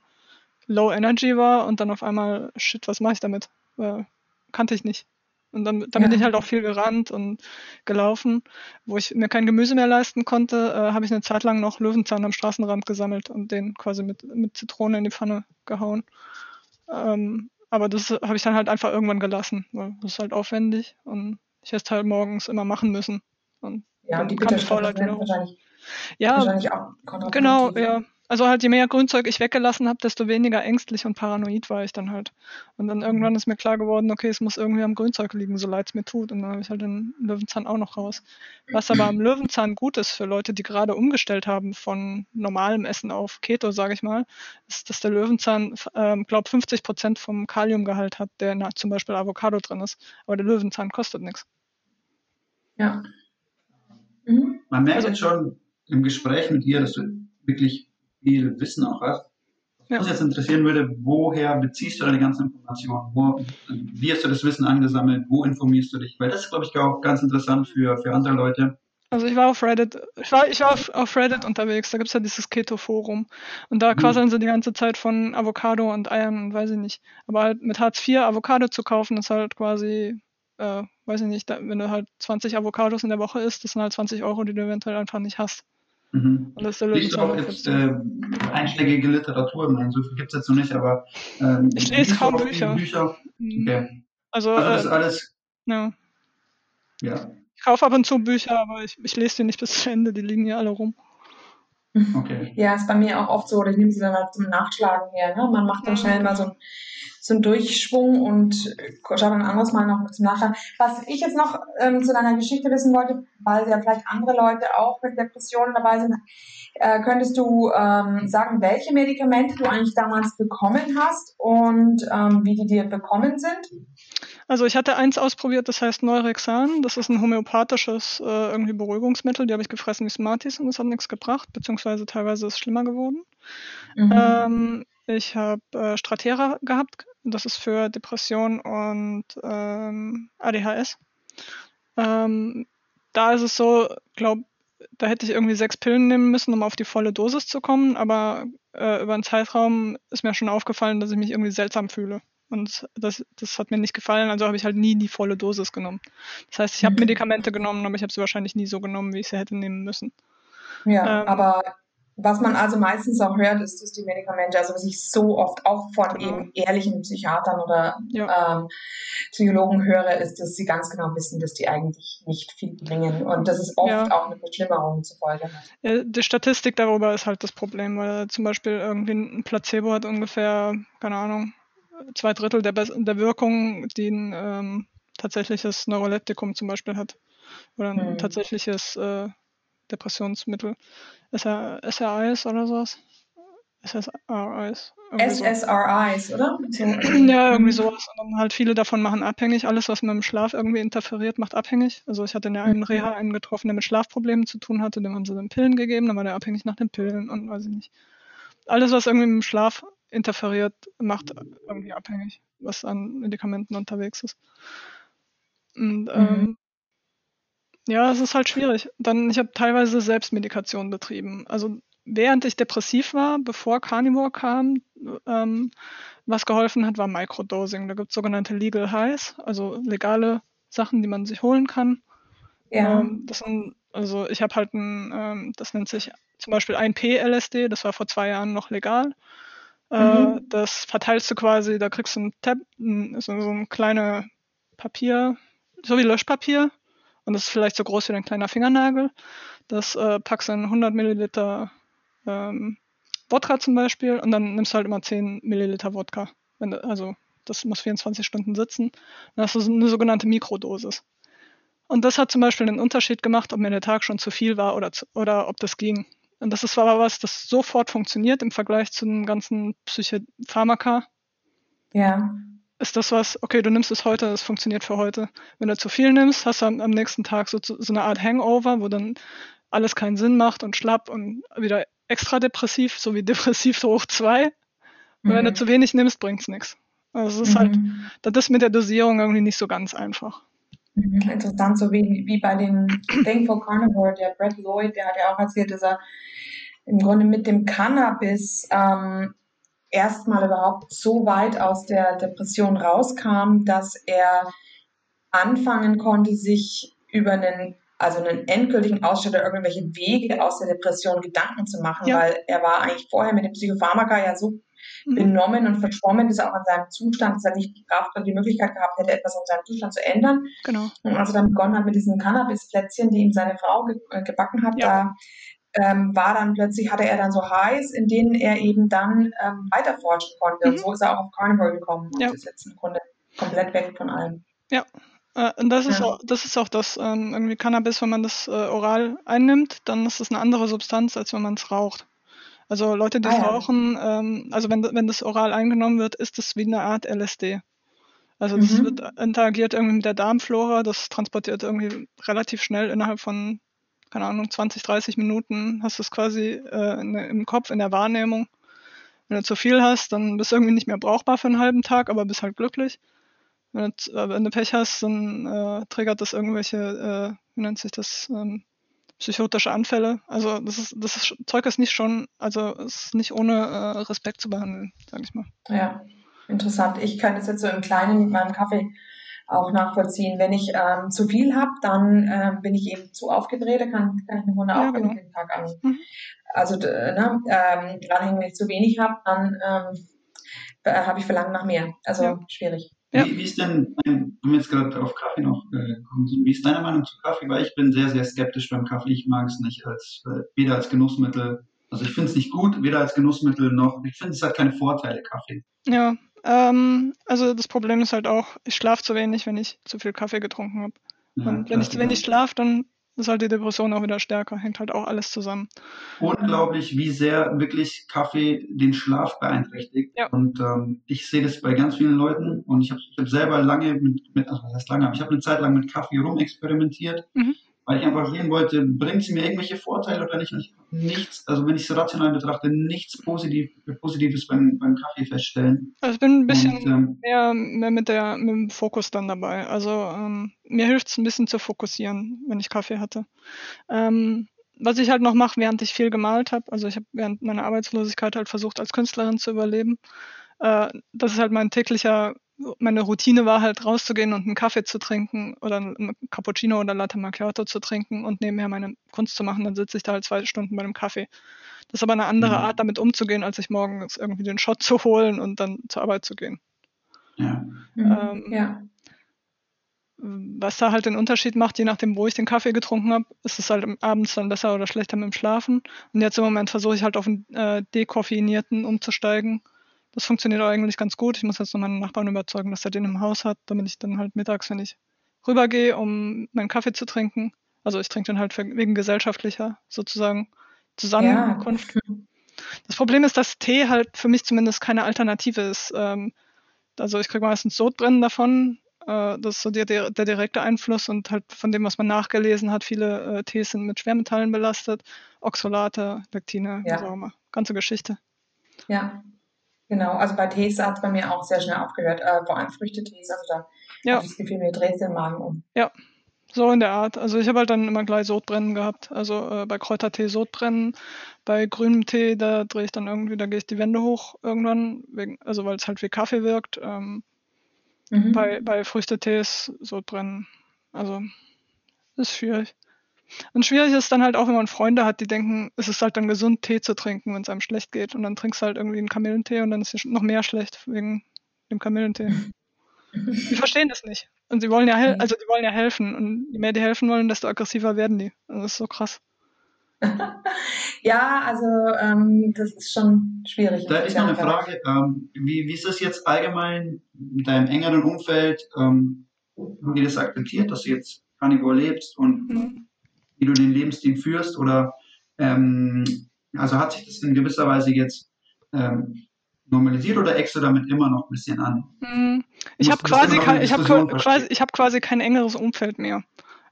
Low Energy war und dann auf einmal, shit, was mache ich damit? Äh, kannte ich nicht. Und dann, dann ja. bin ich halt auch viel gerannt und gelaufen. Wo ich mir kein Gemüse mehr leisten konnte, äh, habe ich eine Zeit lang noch Löwenzahn am Straßenrand gesammelt und den quasi mit, mit Zitrone in die Pfanne gehauen. Ähm, aber das habe ich dann halt einfach irgendwann gelassen, weil das ist halt aufwendig und ich hätte es halt morgens immer machen müssen. Und ja, und die Bitterstoffe sind wahrscheinlich, ja, wahrscheinlich auch Genau, ja. Also halt, je mehr Grünzeug ich weggelassen habe, desto weniger ängstlich und paranoid war ich dann halt. Und dann irgendwann ist mir klar geworden, okay, es muss irgendwie am Grünzeug liegen, so leid es mir tut. Und dann habe ich halt den Löwenzahn auch noch raus. Was aber am Löwenzahn gut ist für Leute, die gerade umgestellt haben von normalem Essen auf Keto, sage ich mal, ist, dass der Löwenzahn, ähm, glaube 50 Prozent vom Kaliumgehalt hat, der in zum Beispiel Avocado drin ist. Aber der Löwenzahn kostet nichts. Ja. Mhm. Man merkt also, jetzt schon im Gespräch mit dir, dass du wirklich viel Wissen auch hast. Was uns jetzt interessieren würde, woher beziehst du deine ganzen Informationen? Wo, wie hast du das Wissen angesammelt? Wo informierst du dich? Weil das ist, glaube ich, auch ganz interessant für, für andere Leute. Also ich war auf Reddit, ich war, ich war auf, auf Reddit unterwegs, da gibt es ja dieses Keto-Forum. Und da mhm. quasseln sie die ganze Zeit von Avocado und Eiern und weiß ich nicht. Aber halt mit Hartz IV Avocado zu kaufen, ist halt quasi, äh, weiß ich nicht, da, wenn du halt 20 Avocados in der Woche isst, das sind halt 20 Euro, die du eventuell einfach nicht hast. Mhm. Und das der Liest auch jetzt äh, einschlägige Literatur, ich meine, so viel gibt es jetzt noch nicht, aber ähm, ich lese kaum Bücher. Bücher. Mhm. Okay. Also, also das äh, alles. Ja. ja. Ich kaufe ab und zu Bücher, aber ich, ich lese die nicht bis zu Ende, die liegen ja alle rum. Okay. Ja, ist bei mir auch oft so, oder ich nehme sie dann halt zum Nachschlagen her. Ne? Man macht dann schnell mal so ein so ein Durchschwung und schaut dann anderes Mal noch zum Nachschauen. Was ich jetzt noch ähm, zu deiner Geschichte wissen wollte, weil ja vielleicht andere Leute auch mit Depressionen dabei sind, äh, könntest du ähm, sagen, welche Medikamente du eigentlich damals bekommen hast und ähm, wie die dir bekommen sind? Also ich hatte eins ausprobiert, das heißt Neurexan. Das ist ein homöopathisches äh, irgendwie Beruhigungsmittel. Die habe ich gefressen wie Smarties und das hat nichts gebracht, beziehungsweise teilweise ist es schlimmer geworden. Mhm. Ähm, ich habe äh, Stratera gehabt, das ist für Depression und ähm, ADHS. Ähm, da ist es so, glaube da hätte ich irgendwie sechs Pillen nehmen müssen, um auf die volle Dosis zu kommen, aber äh, über einen Zeitraum ist mir schon aufgefallen, dass ich mich irgendwie seltsam fühle. Und das, das hat mir nicht gefallen, also habe ich halt nie die volle Dosis genommen. Das heißt, ich habe mhm. Medikamente genommen, aber ich habe sie wahrscheinlich nie so genommen, wie ich sie hätte nehmen müssen. Ja, ähm, aber was man also meistens auch hört, ist, dass die Medikamente, also was ich so oft auch von genau. eben ehrlichen Psychiatern oder ja. ähm, Psychologen höre, ist, dass sie ganz genau wissen, dass die eigentlich nicht viel bringen und dass es oft ja. auch eine Verschlimmerung zur Folge hat. Ja, die Statistik darüber ist halt das Problem, weil zum Beispiel irgendwie ein Placebo hat ungefähr, keine Ahnung, zwei Drittel der, der Wirkung, die ein ähm, tatsächliches Neuroleptikum zum Beispiel hat. oder ein mhm. tatsächliches äh, Depressionsmittel. SRIs oder sowas. SSRIs. SSRIs, oder? So, (clears throat) ja, irgendwie sowas. Und dann halt viele davon machen abhängig. Alles, was mit dem Schlaf irgendwie interferiert, macht abhängig. Also ich hatte in der einen Reha einen getroffen, der mit Schlafproblemen zu tun hatte. Dem haben sie dann Pillen gegeben, dann war der abhängig nach den Pillen und weiß ich nicht. Alles, was irgendwie mit dem Schlaf interferiert, macht irgendwie abhängig, was an Medikamenten unterwegs ist. Und mhm. ähm, ja, es ist halt schwierig. Dann, ich habe teilweise Selbstmedikation betrieben. Also während ich depressiv war, bevor Carnivore kam, ähm, was geholfen hat, war Microdosing. Da gibt es sogenannte Legal Highs, also legale Sachen, die man sich holen kann. Ja. Ähm, das sind, also ich habe halt ein, ähm, das nennt sich zum Beispiel 1P-LSD, das war vor zwei Jahren noch legal. Äh, mhm. das verteilst du quasi, da kriegst du ein Tab, so, so ein kleines Papier, so wie Löschpapier. Und das ist vielleicht so groß wie ein kleiner Fingernagel. Das äh, packst du in 100 Milliliter ähm, Wodka zum Beispiel und dann nimmst du halt immer 10 Milliliter Wodka. Wenn, also das muss 24 Stunden sitzen. Dann hast du eine sogenannte Mikrodosis. Und das hat zum Beispiel einen Unterschied gemacht, ob mir der Tag schon zu viel war oder, zu, oder ob das ging. Und das ist aber was, das sofort funktioniert im Vergleich zu den ganzen Psychopharmaka. Ja. Ist das was, okay, du nimmst es heute, das funktioniert für heute. Wenn du zu viel nimmst, hast du am, am nächsten Tag so, so eine Art Hangover, wo dann alles keinen Sinn macht und schlapp und wieder extra depressiv, so wie (laughs) depressiv hoch 2. Und mhm. wenn du mhm. zu wenig nimmst, bringt's nichts. Also es ist halt, mhm. halt, das ist mit der Dosierung irgendwie nicht so ganz einfach. Mhm. Interessant, so wie, wie bei dem Thankful (clears throat) Carnivore, der Brad Lloyd, der hat ja auch erzählt, dass er im Grunde mit dem Cannabis ähm, erstmal überhaupt so weit aus der Depression rauskam, dass er anfangen konnte, sich über einen also einen endgültigen Ausschnitt oder irgendwelche Wege aus der Depression Gedanken zu machen, ja. weil er war eigentlich vorher mit dem Psychopharmaka ja so. Benommen und verschwommen ist auch an seinem Zustand, dass er nicht die Kraft oder die Möglichkeit gehabt hätte, etwas an seinem Zustand zu ändern. Genau. Und als er dann begonnen hat mit diesen Cannabisplätzchen, die ihm seine Frau ge äh, gebacken hat, ja. da ähm, war dann plötzlich, hatte er dann so Highs, in denen er eben dann ähm, weiterforschen konnte. Mhm. Und so ist er auch auf Carnival gekommen und ja. ist jetzt im Grunde komplett weg von allem. Ja, äh, und das ist, ja. auch, das ist auch das, ähm, irgendwie Cannabis, wenn man das äh, oral einnimmt, dann ist es eine andere Substanz, als wenn man es raucht. Also Leute, die ah, ja. rauchen, ähm, also wenn, wenn das oral eingenommen wird, ist es wie eine Art LSD. Also das mhm. wird interagiert irgendwie mit der Darmflora, das transportiert irgendwie relativ schnell innerhalb von, keine Ahnung, 20, 30 Minuten hast du es quasi äh, in, im Kopf, in der Wahrnehmung. Wenn du zu viel hast, dann bist du irgendwie nicht mehr brauchbar für einen halben Tag, aber bist halt glücklich. Wenn du, äh, wenn du Pech hast, dann äh, triggert das irgendwelche, äh, wie nennt sich das, ähm, psychotische Anfälle. Also das ist, das ist, Zeug ist nicht schon, also ist nicht ohne äh, Respekt zu behandeln, sage ich mal. Ja, interessant. Ich kann das jetzt so im Kleinen mit meinem Kaffee auch nachvollziehen. Wenn ich ähm, zu viel habe, dann ähm, bin ich eben zu aufgedreht, dann kann, kann ich eine Runde ja, auch genau. den Tag an. Mhm. Also ne, ähm, gerade wenn ich zu wenig habe, dann ähm, habe ich Verlangen nach mehr. Also ja. schwierig. Ja. Wie, wie, ist denn, wir jetzt gerade auf Kaffee noch äh, kommen sind, wie ist deine Meinung zu Kaffee? Weil ich bin sehr, sehr skeptisch beim Kaffee. Ich mag es nicht als, äh, weder als Genussmittel, also ich finde es nicht gut, weder als Genussmittel noch, ich finde es hat keine Vorteile, Kaffee. Ja, ähm, also das Problem ist halt auch, ich schlafe zu wenig, wenn ich zu viel Kaffee getrunken habe. Ja, Und wenn ich zu wenig schlafe, dann ist halt die Depression auch wieder stärker, hängt halt auch alles zusammen. Unglaublich, wie sehr wirklich Kaffee den Schlaf beeinträchtigt. Ja. Und ähm, ich sehe das bei ganz vielen Leuten und ich habe ich hab selber lange mit, mit also was heißt lange, aber ich habe eine Zeit lang mit Kaffee rumexperimentiert. Mhm weil ich einfach sehen wollte, bringt sie mir irgendwelche Vorteile oder nicht. Und ich nichts, also wenn ich es rational betrachte, nichts Positiv, Positives beim, beim Kaffee feststellen. Also ich bin ein bisschen und, ähm, mehr, mehr, mit, der, mit dem Fokus dann dabei. Also ähm, mir hilft es ein bisschen zu fokussieren, wenn ich Kaffee hatte. Ähm, was ich halt noch mache, während ich viel gemalt habe, also ich habe während meiner Arbeitslosigkeit halt versucht, als Künstlerin zu überleben. Äh, das ist halt mein täglicher meine Routine war halt rauszugehen und einen Kaffee zu trinken oder einen Cappuccino oder Latte Macchiato zu trinken und nebenher meine Kunst zu machen. Dann sitze ich da halt zwei Stunden bei dem Kaffee. Das ist aber eine andere mhm. Art, damit umzugehen, als sich morgens irgendwie den Shot zu holen und dann zur Arbeit zu gehen. Ja. Mhm. Ähm, ja. Was da halt den Unterschied macht, je nachdem, wo ich den Kaffee getrunken habe, ist es halt abends dann besser oder schlechter mit dem Schlafen. Und jetzt im Moment versuche ich halt auf einen äh, dekoffeinierten umzusteigen das funktioniert eigentlich ganz gut. Ich muss jetzt noch meinen Nachbarn überzeugen, dass er den im Haus hat, damit ich dann halt mittags, wenn ich rübergehe, um meinen Kaffee zu trinken. Also ich trinke den halt wegen gesellschaftlicher sozusagen Zusammenkunft. Ja. Das Problem ist, dass Tee halt für mich zumindest keine Alternative ist. Ähm, also ich kriege meistens Sodbrennen davon. Äh, das ist so der, der, der, direkte Einfluss und halt von dem, was man nachgelesen hat, viele äh, Tees sind mit Schwermetallen belastet. Oxalate, Lektine, ja. Ganze Geschichte. Ja, genau. Also bei Tees hat es bei mir auch sehr schnell aufgehört. Äh, vor allem Früchtetees, also da ja. habe ich das Gefühl, mir dreht den Magen um. Ja, so in der Art. Also ich habe halt dann immer gleich Sodbrennen gehabt. Also äh, bei Kräutertee Sodbrennen, bei grünem Tee, da drehe ich dann irgendwie, da gehe ich die Wände hoch irgendwann, wegen, also weil es halt wie Kaffee wirkt. Ähm, mhm. Bei, bei Früchtetees Sodbrennen. Also ist schwierig. Und schwierig ist dann halt auch, wenn man Freunde hat, die denken, es ist halt dann gesund, Tee zu trinken, wenn es einem schlecht geht. Und dann trinkst du halt irgendwie einen Kamillentee und dann ist es noch mehr schlecht wegen dem Kamillentee. (laughs) die verstehen das nicht. Und sie wollen ja, also die wollen ja helfen. Und je mehr die helfen wollen, desto aggressiver werden die. Also das ist so krass. (laughs) ja, also ähm, das ist schon schwierig. Da ist noch eine Frage. Ähm, wie, wie ist das jetzt allgemein in deinem engeren Umfeld? Ähm, wie das akzeptiert, dass du jetzt Carnivore lebst und mhm. Wie du den Lebensstil führst? Oder ähm, also hat sich das in gewisser Weise jetzt ähm, normalisiert oder eckst du damit immer noch ein bisschen an? Hm. Ich habe quasi, kein, ich hab quasi, ich hab quasi kein engeres Umfeld mehr.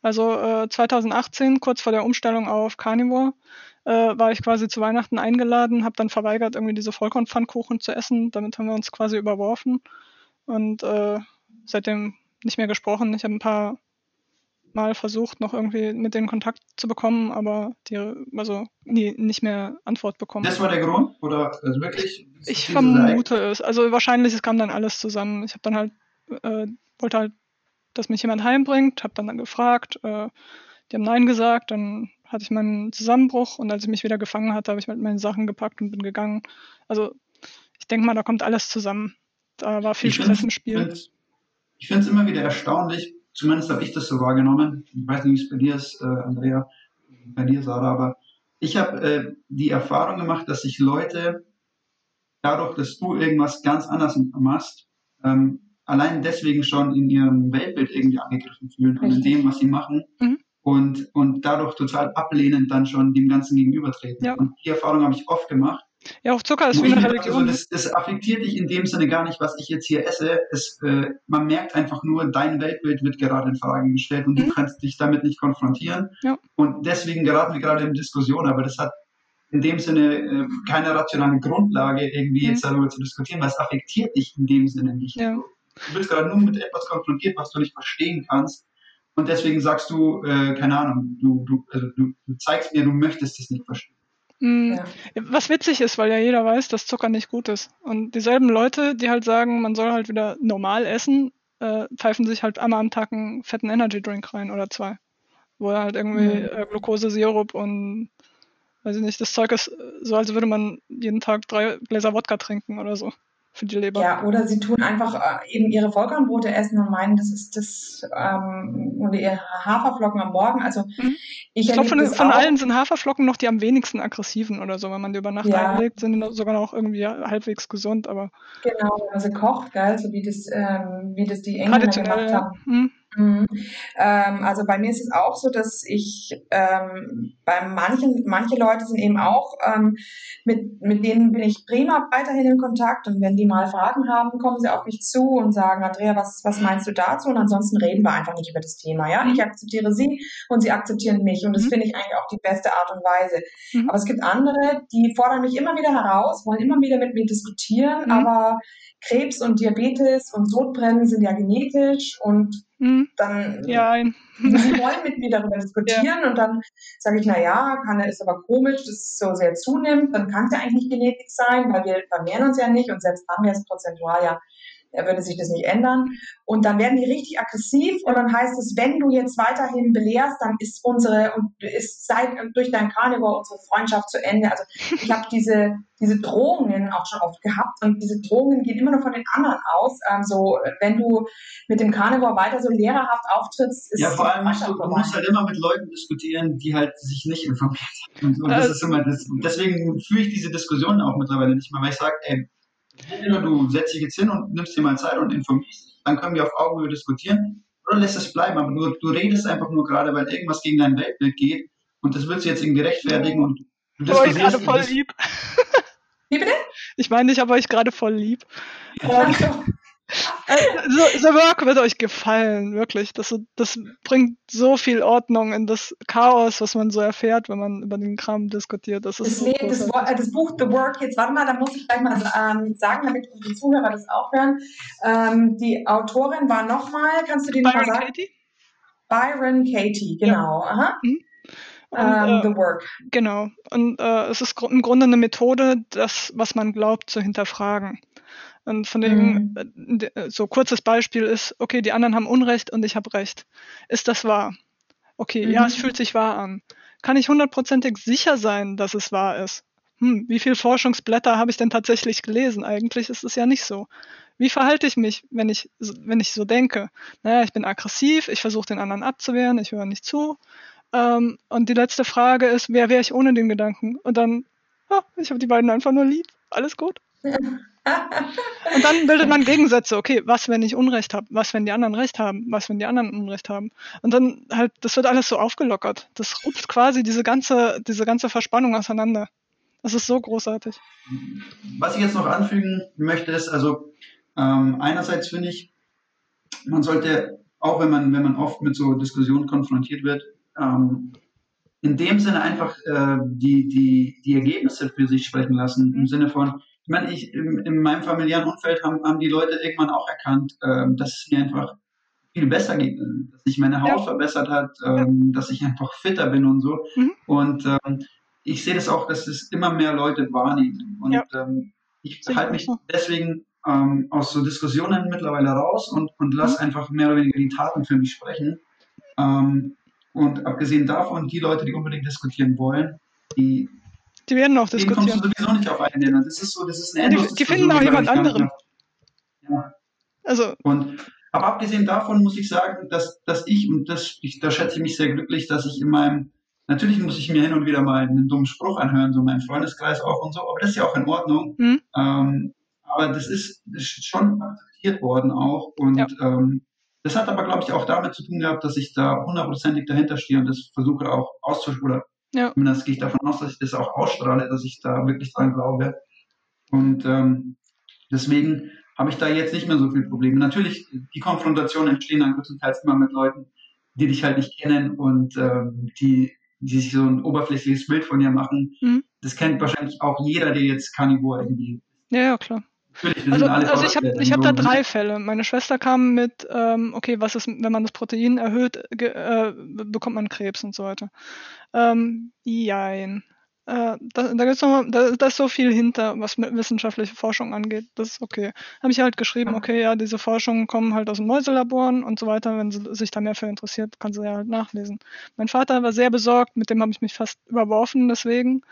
Also äh, 2018, kurz vor der Umstellung auf Carnivore, äh, war ich quasi zu Weihnachten eingeladen, habe dann verweigert, irgendwie diese Vollkornpfannkuchen zu essen. Damit haben wir uns quasi überworfen und äh, seitdem nicht mehr gesprochen. Ich habe ein paar mal versucht, noch irgendwie mit denen Kontakt zu bekommen, aber die, also nie, nicht mehr Antwort bekommen. Das war der Grund? Oder also wirklich? Ich vermute es. Also wahrscheinlich, es kam dann alles zusammen. Ich habe dann halt, äh, wollte halt, dass mich jemand heimbringt, habe dann, dann gefragt, äh, die haben Nein gesagt, dann hatte ich meinen Zusammenbruch und als ich mich wieder gefangen hatte, habe ich mit meinen Sachen gepackt und bin gegangen. Also ich denke mal, da kommt alles zusammen. Da war viel Stress im Spiel. Ich finde es immer wieder erstaunlich, Zumindest habe ich das so wahrgenommen. Ich weiß nicht, wie es bei dir ist, äh, Andrea, bei dir, Sarah, aber ich habe äh, die Erfahrung gemacht, dass sich Leute dadurch, dass du irgendwas ganz anders machst, ähm, allein deswegen schon in ihrem Weltbild irgendwie angegriffen fühlen und in dem, was sie machen. Mhm. Und, und dadurch total ablehnend dann schon dem Ganzen gegenübertreten. Ja. Und die Erfahrung habe ich oft gemacht. Ja, auch Zucker ist wie eine Religion. Also das, das, affektiert dich in dem Sinne gar nicht, was ich jetzt hier esse. Es, äh, man merkt einfach nur, dein Weltbild wird gerade in Frage gestellt und mhm. du kannst dich damit nicht konfrontieren. Ja. Und deswegen geraten wir gerade in Diskussion, aber das hat in dem Sinne äh, keine rationale Grundlage, irgendwie mhm. jetzt darüber zu diskutieren, weil es affektiert dich in dem Sinne nicht. Ja. Du bist gerade nur mit etwas konfrontiert, was du nicht verstehen kannst. Und deswegen sagst du, äh, keine Ahnung, du, du, also du, du zeigst mir, du möchtest es nicht verstehen. Mhm. Ja. Was witzig ist, weil ja jeder weiß, dass Zucker nicht gut ist. Und dieselben Leute, die halt sagen, man soll halt wieder normal essen, äh, pfeifen sich halt einmal am Tag einen fetten Energy Drink rein oder zwei. Wo halt irgendwie mhm. äh, Glukosesirup und weiß ich nicht, das Zeug ist so, als würde man jeden Tag drei Gläser Wodka trinken oder so für die Leber. Ja, oder sie tun einfach äh, eben ihre Vollkornbrote essen und meinen, das ist das, ähm, oder ihre Haferflocken am Morgen. Also mhm. ich, ich glaube, von, von allen sind Haferflocken noch die am wenigsten aggressiven oder so. Wenn man die über Nacht ja. einlegt, sind die sogar noch irgendwie halbwegs gesund, aber. Genau, also kocht, gell, so wie das, ähm, wie das die Engländer gemacht haben. Mhm. Mhm. Ähm, also bei mir ist es auch so, dass ich ähm, bei manchen, manche Leute sind eben auch, ähm, mit, mit denen bin ich prima weiterhin in Kontakt und wenn die mal Fragen haben, kommen sie auf mich zu und sagen, Andrea, was, was meinst du dazu? Und ansonsten reden wir einfach nicht über das Thema. Ja, ich akzeptiere sie und sie akzeptieren mich und das mhm. finde ich eigentlich auch die beste Art und Weise. Mhm. Aber es gibt andere, die fordern mich immer wieder heraus, wollen immer wieder mit mir diskutieren, mhm. aber Krebs und Diabetes und Sodbrennen sind ja genetisch und Mhm. Dann ja. sie (laughs) wollen mit mir darüber diskutieren ja. und dann sage ich, na ja, kann ist aber komisch, dass es so sehr zunimmt, dann kann es ja eigentlich nicht Genetik sein, weil wir vermehren uns ja nicht und selbst haben wir es prozentual ja würde sich das nicht ändern. Und dann werden die richtig aggressiv und dann heißt es, wenn du jetzt weiterhin belehrst, dann ist unsere und ist seit durch dein Carnivore unsere Freundschaft zu Ende. Also ich habe diese diese Drohungen auch schon oft gehabt und diese Drohungen gehen immer nur von den anderen aus. Ähm, so wenn du mit dem Carnivore weiter so lehrerhaft auftrittst, ist ja vor allem musst du, du musst halt immer mit Leuten diskutieren, die halt sich nicht informiert haben. Und das äh, ist immer das, deswegen führe ich diese Diskussion auch mittlerweile nicht mehr, weil ich sage, ey Entweder du setzt dich jetzt hin und nimmst dir mal Zeit und informierst, dann können wir auf Augenhöhe diskutieren. oder lässt es bleiben, aber du, du redest einfach nur gerade, weil irgendwas gegen dein Weltbild geht und das willst du jetzt irgendwie rechtfertigen und du oh, ich gerade voll lieb. Wie bitte? Ich meine, ich habe euch gerade voll lieb. Ja. Also, The Work wird euch gefallen, wirklich. Das, das bringt so viel Ordnung in das Chaos, was man so erfährt, wenn man über den Kram diskutiert. Das, ist das, so das, das, Buch The Work, jetzt warte mal, da muss ich gleich mal ähm, sagen, damit die Zuhörer das auch hören. Ähm, die Autorin war nochmal, kannst du die nochmal sagen? Katie? Byron Katie, genau. Ja. Aha. Mhm. Und, um, ähm, the Work. Genau. Und äh, es ist im Grunde eine Methode, das, was man glaubt, zu hinterfragen. Und von dem, mhm. Äh, so kurzes Beispiel ist, okay, die anderen haben Unrecht und ich habe Recht. Ist das wahr? Okay, mhm. ja, es mhm. fühlt sich wahr an. Kann ich hundertprozentig sicher sein, dass es wahr ist? Hm, wie viele Forschungsblätter habe ich denn tatsächlich gelesen? Eigentlich ist es ja nicht so. Wie verhalte ich mich, wenn ich, wenn ich so denke? Naja, ich bin aggressiv, ich versuche den anderen abzuwehren, ich höre nicht zu. Ähm, und die letzte Frage ist, wer wäre ich ohne den Gedanken? Und dann, oh, ich habe die beiden einfach nur lieb. Alles gut. Und dann bildet man Gegensätze. Okay, was, wenn ich Unrecht habe? Was, wenn die anderen Recht haben? Was, wenn die anderen Unrecht haben? Und dann halt, das wird alles so aufgelockert. Das rupft quasi diese ganze, diese ganze Verspannung auseinander. Das ist so großartig. Was ich jetzt noch anfügen möchte, ist, also ähm, einerseits finde ich, man sollte, auch wenn man, wenn man oft mit so Diskussionen konfrontiert wird, ähm, in dem Sinne einfach äh, die, die, die Ergebnisse für sich sprechen lassen. Im Sinne von, ich meine, ich, in, in meinem familiären Umfeld haben, haben die Leute irgendwann auch erkannt, ähm, dass es mir einfach viel besser geht, dass sich meine Haut ja. verbessert hat, ähm, dass ich einfach fitter bin und so. Mhm. Und ähm, ich sehe das auch, dass es immer mehr Leute wahrnehmen. Und ja. ähm, ich halte mich deswegen ähm, aus so Diskussionen mittlerweile raus und, und lasse mhm. einfach mehr oder weniger die Taten für mich sprechen. Ähm, und abgesehen davon, die Leute, die unbedingt diskutieren wollen, die die werden auch diskutieren. Die kommst du sowieso nicht auf einen Nenner. Das ist so, das ist eine Die, die finden auch jemand anderen. Ja. Also. Und, aber abgesehen davon muss ich sagen, dass, dass ich, und das, ich, da schätze ich mich sehr glücklich, dass ich in meinem, natürlich muss ich mir hin und wieder mal einen dummen Spruch anhören, so mein Freundeskreis auch und so, aber das ist ja auch in Ordnung. Mhm. Ähm, aber das ist, das ist schon akzeptiert worden auch. Und ja. ähm, das hat aber, glaube ich, auch damit zu tun gehabt, dass ich da hundertprozentig dahinter stehe und das versuche auch auszuspielen ja. Zumindest gehe ich davon aus, dass ich das auch ausstrahle, dass ich da wirklich dran glaube. Und ähm, deswegen habe ich da jetzt nicht mehr so viele Probleme. Natürlich, die Konfrontationen entstehen dann größtenteils immer mit Leuten, die dich halt nicht kennen und ähm, die, die sich so ein oberflächliches Bild von dir machen. Mhm. Das kennt wahrscheinlich auch jeder, der jetzt Carnivore irgendwie. Ja, ja, klar. Also, also ich habe ich hab da drei Fälle. Meine Schwester kam mit, ähm, okay, was ist, wenn man das Protein erhöht, äh, bekommt man Krebs und so weiter. Ähm, jein. Äh, da, da, gibt's noch, da, da ist so viel hinter, was mit wissenschaftliche Forschung angeht. Das ist okay. Habe ich halt geschrieben, okay, ja, diese Forschungen kommen halt aus den Mäuselaboren und so weiter. Wenn sie sich da mehr für interessiert, kann sie ja halt nachlesen. Mein Vater war sehr besorgt, mit dem habe ich mich fast überworfen, deswegen.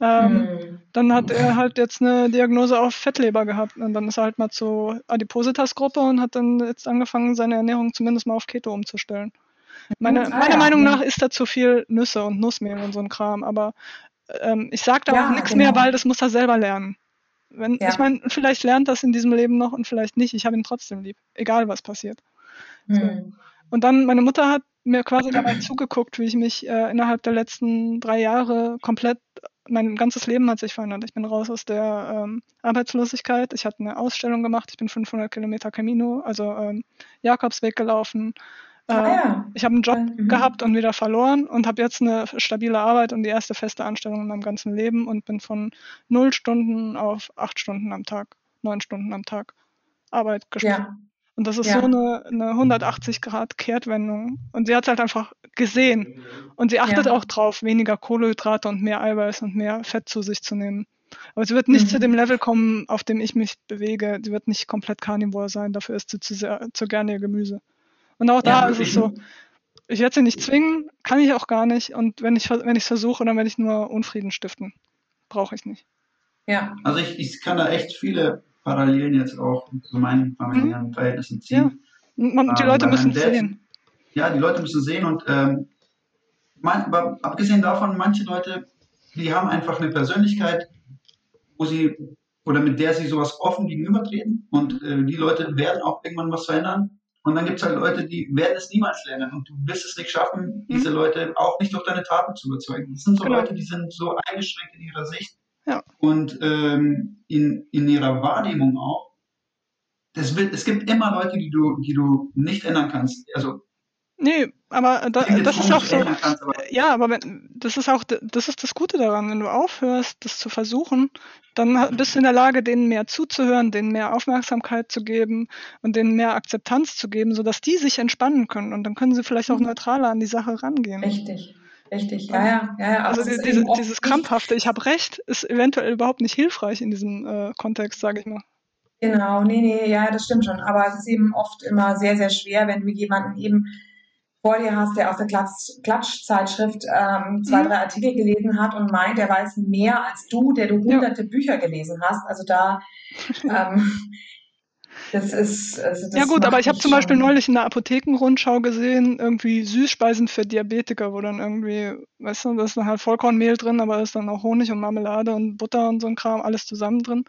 Ähm, mhm. Dann hat er halt jetzt eine Diagnose auf Fettleber gehabt und dann ist er halt mal zur Adipositas-Gruppe und hat dann jetzt angefangen, seine Ernährung zumindest mal auf Keto umzustellen. Meine, ah, meiner. Meinung nach ist da zu viel Nüsse und Nussmehl und so ein Kram, aber ähm, ich sage da ja, auch nichts genau. mehr, weil das muss er selber lernen. Wenn, ja. Ich meine, vielleicht lernt das in diesem Leben noch und vielleicht nicht. Ich habe ihn trotzdem lieb, egal was passiert. So. Hm. Und dann, meine Mutter hat mir quasi dabei zugeguckt, wie ich mich äh, innerhalb der letzten drei Jahre komplett, mein ganzes Leben hat sich verändert. Ich bin raus aus der ähm, Arbeitslosigkeit. Ich hatte eine Ausstellung gemacht. Ich bin 500 Kilometer Camino, also ähm, Jakobsweg gelaufen. Ah, ja. Ich habe einen Job mhm. gehabt und wieder verloren und habe jetzt eine stabile Arbeit und die erste feste Anstellung in meinem ganzen Leben und bin von null Stunden auf acht Stunden am Tag, neun Stunden am Tag Arbeit gesprungen. Ja. Und das ist ja. so eine, eine 180 Grad Kehrtwendung. Und sie hat es halt einfach gesehen. Und sie achtet auch drauf, weniger Kohlehydrate und mehr Eiweiß und mehr Fett zu sich zu nehmen. Aber sie wird nicht mhm. zu dem Level kommen, auf dem ich mich bewege. Sie wird nicht komplett Carnivore sein. Dafür ist sie zu, sehr, zu gerne ihr Gemüse. Und auch da ja, ist es so, ich werde sie nicht zwingen, kann ich auch gar nicht. Und wenn ich wenn ich es versuche, dann werde ich nur Unfrieden stiften. Brauche ich nicht. Ja. Also ich, ich kann da echt viele Parallelen jetzt auch zu meinen familiären mhm. Verhältnissen ziehen. Ja. Man, die ähm, Leute müssen es sehen. Ja, die Leute müssen sehen und ähm, man, aber abgesehen davon, manche Leute, die haben einfach eine Persönlichkeit, wo sie oder mit der sie sowas offen gegenübertreten und äh, die Leute werden auch irgendwann was verändern Und dann gibt es halt Leute, die werden es niemals lernen und du wirst es nicht schaffen, mhm. diese Leute auch nicht durch deine Taten zu überzeugen. Das sind so genau. Leute, die sind so eingeschränkt in ihrer Sicht ja. und ähm, in, in ihrer Wahrnehmung auch. Das wird, es gibt immer Leute, die du, die du nicht ändern kannst. Also Nee, aber da, das ist auch so. Kannst, aber ja, aber wenn, das ist auch das ist das Gute daran, wenn du aufhörst, das zu versuchen, dann bist du in der Lage, denen mehr zuzuhören, denen mehr Aufmerksamkeit zu geben und denen mehr Akzeptanz zu geben, sodass die sich entspannen können und dann können sie vielleicht auch mhm. neutraler an die Sache rangehen. Richtig. Richtig, ja, ja, ja. Also, also diese, dieses krampfhafte, ich habe recht, ist eventuell überhaupt nicht hilfreich in diesem äh, Kontext, sage ich mal. Genau, nee, nee, ja, das stimmt schon. Aber es ist eben oft immer sehr, sehr schwer, wenn du jemanden eben vor dir hast, der aus der Klatsch, Klatschzeitschrift ähm, zwei, mhm. drei Artikel gelesen hat und meint, er weiß mehr als du, der du hunderte ja. Bücher gelesen hast. Also da, ähm, das ist. Also das ja gut, aber ich habe zum Beispiel neulich in der Apothekenrundschau gesehen, irgendwie Süßspeisen für Diabetiker, wo dann irgendwie, weißt du, da ist dann halt Vollkornmehl drin, aber da ist dann auch Honig und Marmelade und Butter und so ein Kram, alles zusammen drin.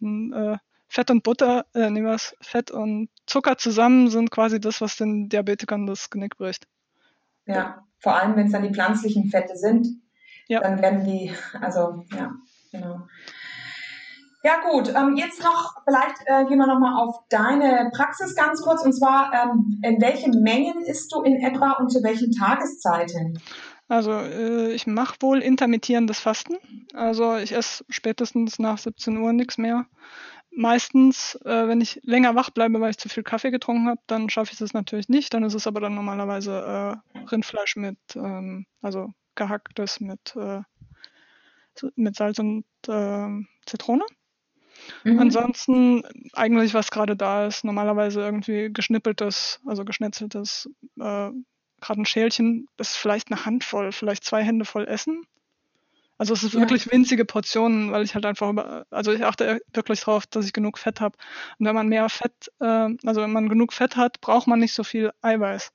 Und, äh, Fett und Butter, äh, nehmen wir Fett und Zucker zusammen sind quasi das, was den Diabetikern das Genick bricht. Ja, vor allem wenn es dann die pflanzlichen Fette sind, ja. dann werden die, also ja, genau. Ja gut, ähm, jetzt noch, vielleicht äh, gehen wir nochmal auf deine Praxis ganz kurz und zwar, ähm, in welchen Mengen isst du in etwa und zu welchen Tageszeiten? Also äh, ich mache wohl intermittierendes Fasten. Also ich esse spätestens nach 17 Uhr nichts mehr meistens, äh, wenn ich länger wach bleibe, weil ich zu viel Kaffee getrunken habe, dann schaffe ich das natürlich nicht. Dann ist es aber dann normalerweise äh, Rindfleisch mit, ähm, also gehacktes mit, äh, mit Salz und äh, Zitrone. Mhm. Ansonsten eigentlich, was gerade da ist, normalerweise irgendwie geschnippeltes, also geschnetzeltes, äh, gerade ein Schälchen, das ist vielleicht eine Handvoll, vielleicht zwei Hände voll Essen. Also es ist ja. wirklich winzige Portionen, weil ich halt einfach über, also ich achte wirklich darauf, dass ich genug Fett habe. Und wenn man mehr Fett, äh, also wenn man genug Fett hat, braucht man nicht so viel Eiweiß.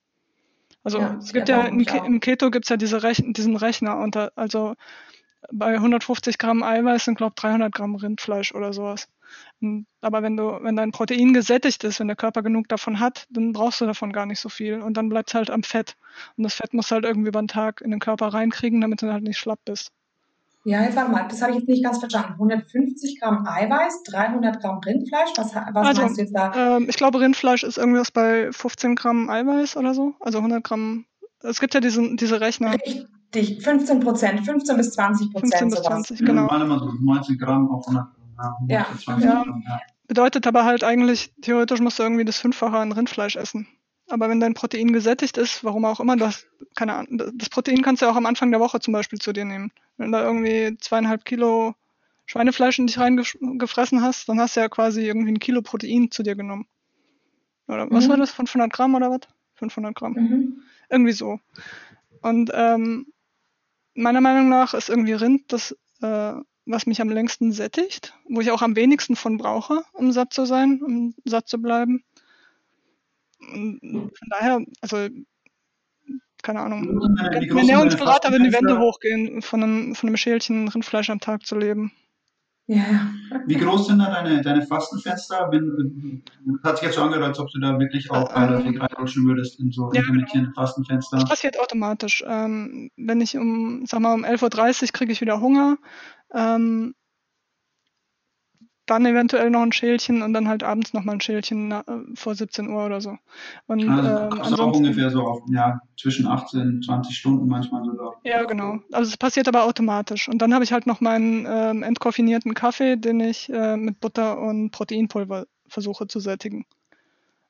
Also ja, es gibt ja, im, im, Keto gibt es ja diese Rech diesen Rechner und da, also bei 150 Gramm Eiweiß sind glaube 300 Gramm Rindfleisch oder sowas. Und, aber wenn du, wenn dein Protein gesättigt ist, wenn der Körper genug davon hat, dann brauchst du davon gar nicht so viel und dann bleibt es halt am Fett. Und das Fett musst du halt irgendwie über den Tag in den Körper reinkriegen, damit du halt nicht schlapp bist. Ja, jetzt warte mal, das habe ich jetzt nicht ganz verstanden. 150 Gramm Eiweiß, 300 Gramm Rindfleisch, was, was also, meinst du jetzt da? Ähm, ich glaube, Rindfleisch ist irgendwas bei 15 Gramm Eiweiß oder so, also 100 Gramm. Es gibt ja diesen, diese Rechner. Richtig, 15 Prozent, 15 bis 20 Prozent. 15 bis 20, sowas. genau. Ja, so 90 Gramm auf 100 Gramm. Ja, 20 ja. Gramm, ja. Bedeutet aber halt eigentlich, theoretisch musst du irgendwie das Fünffache an Rindfleisch essen. Aber wenn dein Protein gesättigt ist, warum auch immer, du hast, keine Ahnung, das Protein kannst du auch am Anfang der Woche zum Beispiel zu dir nehmen. Wenn du da irgendwie zweieinhalb Kilo Schweinefleisch in dich reingefressen hast, dann hast du ja quasi irgendwie ein Kilo Protein zu dir genommen. Oder was mhm. war das? 500 Gramm oder was? 500 Gramm. Mhm. Irgendwie so. Und ähm, meiner Meinung nach ist irgendwie Rind das, äh, was mich am längsten sättigt, wo ich auch am wenigsten von brauche, um satt zu sein, um satt zu bleiben. Und von daher, also keine Ahnung. Mein Ernährungsberater würden die Wände hochgehen, von einem, von einem Schälchen Rindfleisch am Tag zu leben. Ja. Wie groß sind da deine, deine Fastenfenster? Wenn, hat sich jetzt so angehört, als ob du da wirklich auch relativ ähm, reinrutschen würdest in so ja, intermittierende genau. Fastenfenster. Das passiert automatisch. Ähm, wenn ich um, sag mal, um 11.30 Uhr kriege ich wieder Hunger, ähm, dann eventuell noch ein Schälchen und dann halt abends noch mal ein Schälchen na, vor 17 Uhr oder so. Und, also, ähm, also auch ungefähr so auf, ja, zwischen 18, 20 Stunden manchmal sogar. Ja, genau. Also es passiert aber automatisch. Und dann habe ich halt noch meinen ähm, entkoffinierten Kaffee, den ich äh, mit Butter und Proteinpulver versuche zu sättigen.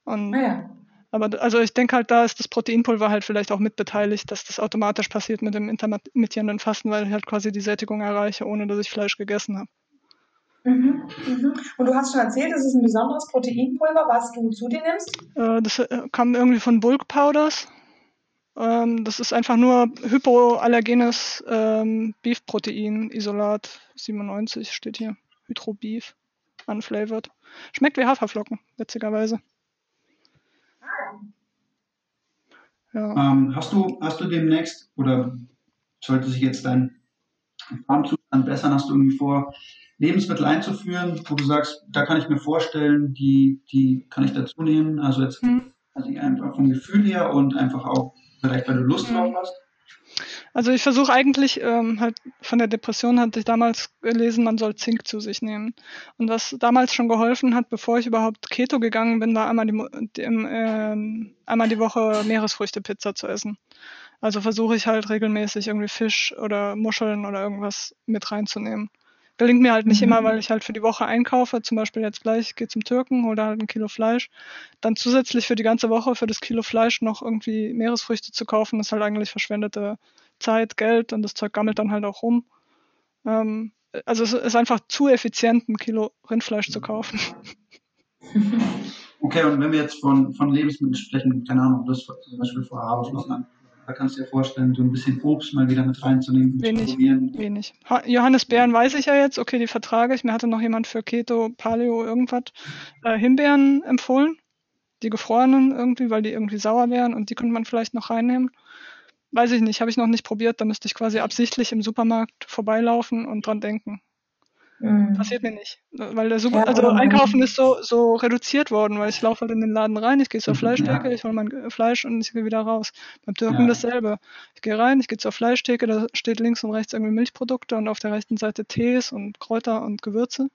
Und, ah, ja. Aber also ich denke halt, da ist das Proteinpulver halt vielleicht auch mitbeteiligt, dass das automatisch passiert mit dem intermittierenden Fasten, weil ich halt quasi die Sättigung erreiche, ohne dass ich Fleisch gegessen habe. Mhm, mhm. Und du hast schon erzählt, das ist ein besonderes Proteinpulver, was du zu dir nimmst? Äh, das äh, kam irgendwie von Bulk Powders. Ähm, das ist einfach nur hypoallergenes ähm, Beef-Protein, Isolat 97 steht hier. Hydro Beef, unflavored. Schmeckt wie Haferflocken, witzigerweise. Ja. Ähm, hast, du, hast du demnächst, oder sollte sich jetzt dein Farmzustand bessern, hast du irgendwie vor, Lebensmittel einzuführen, wo du sagst, da kann ich mir vorstellen, die, die kann ich dazu nehmen. Also jetzt mhm. Also einfach vom Gefühl her und einfach auch vielleicht, weil du Lust mhm. drauf hast? Also ich versuche eigentlich halt von der Depression hatte ich damals gelesen, man soll Zink zu sich nehmen. Und was damals schon geholfen hat, bevor ich überhaupt Keto gegangen bin, war einmal die, die äh, einmal die Woche Meeresfrüchte-Pizza zu essen. Also versuche ich halt regelmäßig irgendwie Fisch oder Muscheln oder irgendwas mit reinzunehmen. Gelingt mir halt nicht mhm. immer, weil ich halt für die Woche einkaufe, zum Beispiel jetzt gleich gehe zum Türken, hole halt ein Kilo Fleisch. Dann zusätzlich für die ganze Woche für das Kilo Fleisch noch irgendwie Meeresfrüchte zu kaufen, ist halt eigentlich verschwendete Zeit, Geld und das Zeug gammelt dann halt auch rum. Ähm, also es ist einfach zu effizient, ein Kilo Rindfleisch zu kaufen. (laughs) Okay, und wenn wir jetzt von, von Lebensmitteln sprechen, keine Ahnung, das zum Beispiel vor Haferflocken da kannst du dir vorstellen, so ein bisschen Obst mal wieder mit reinzunehmen. Wenig, wenig. Johannisbeeren weiß ich ja jetzt, okay, die vertrage ich. Mir hatte noch jemand für Keto, Paleo, irgendwas äh, Himbeeren empfohlen. Die gefrorenen irgendwie, weil die irgendwie sauer wären und die könnte man vielleicht noch reinnehmen. Weiß ich nicht, habe ich noch nicht probiert. Da müsste ich quasi absichtlich im Supermarkt vorbeilaufen und dran denken. Mhm. Passiert mir nicht. Weil der Super, ja, also Einkaufen ist so, so reduziert worden, weil ich laufe halt in den Laden rein, ich gehe zur Fleischtheke, ja. ich hole mein Fleisch und ich gehe wieder raus. Beim Türken ja. dasselbe. Ich gehe rein, ich gehe zur Fleischtheke, da steht links und rechts irgendwie Milchprodukte und auf der rechten Seite Tees und Kräuter und Gewürze.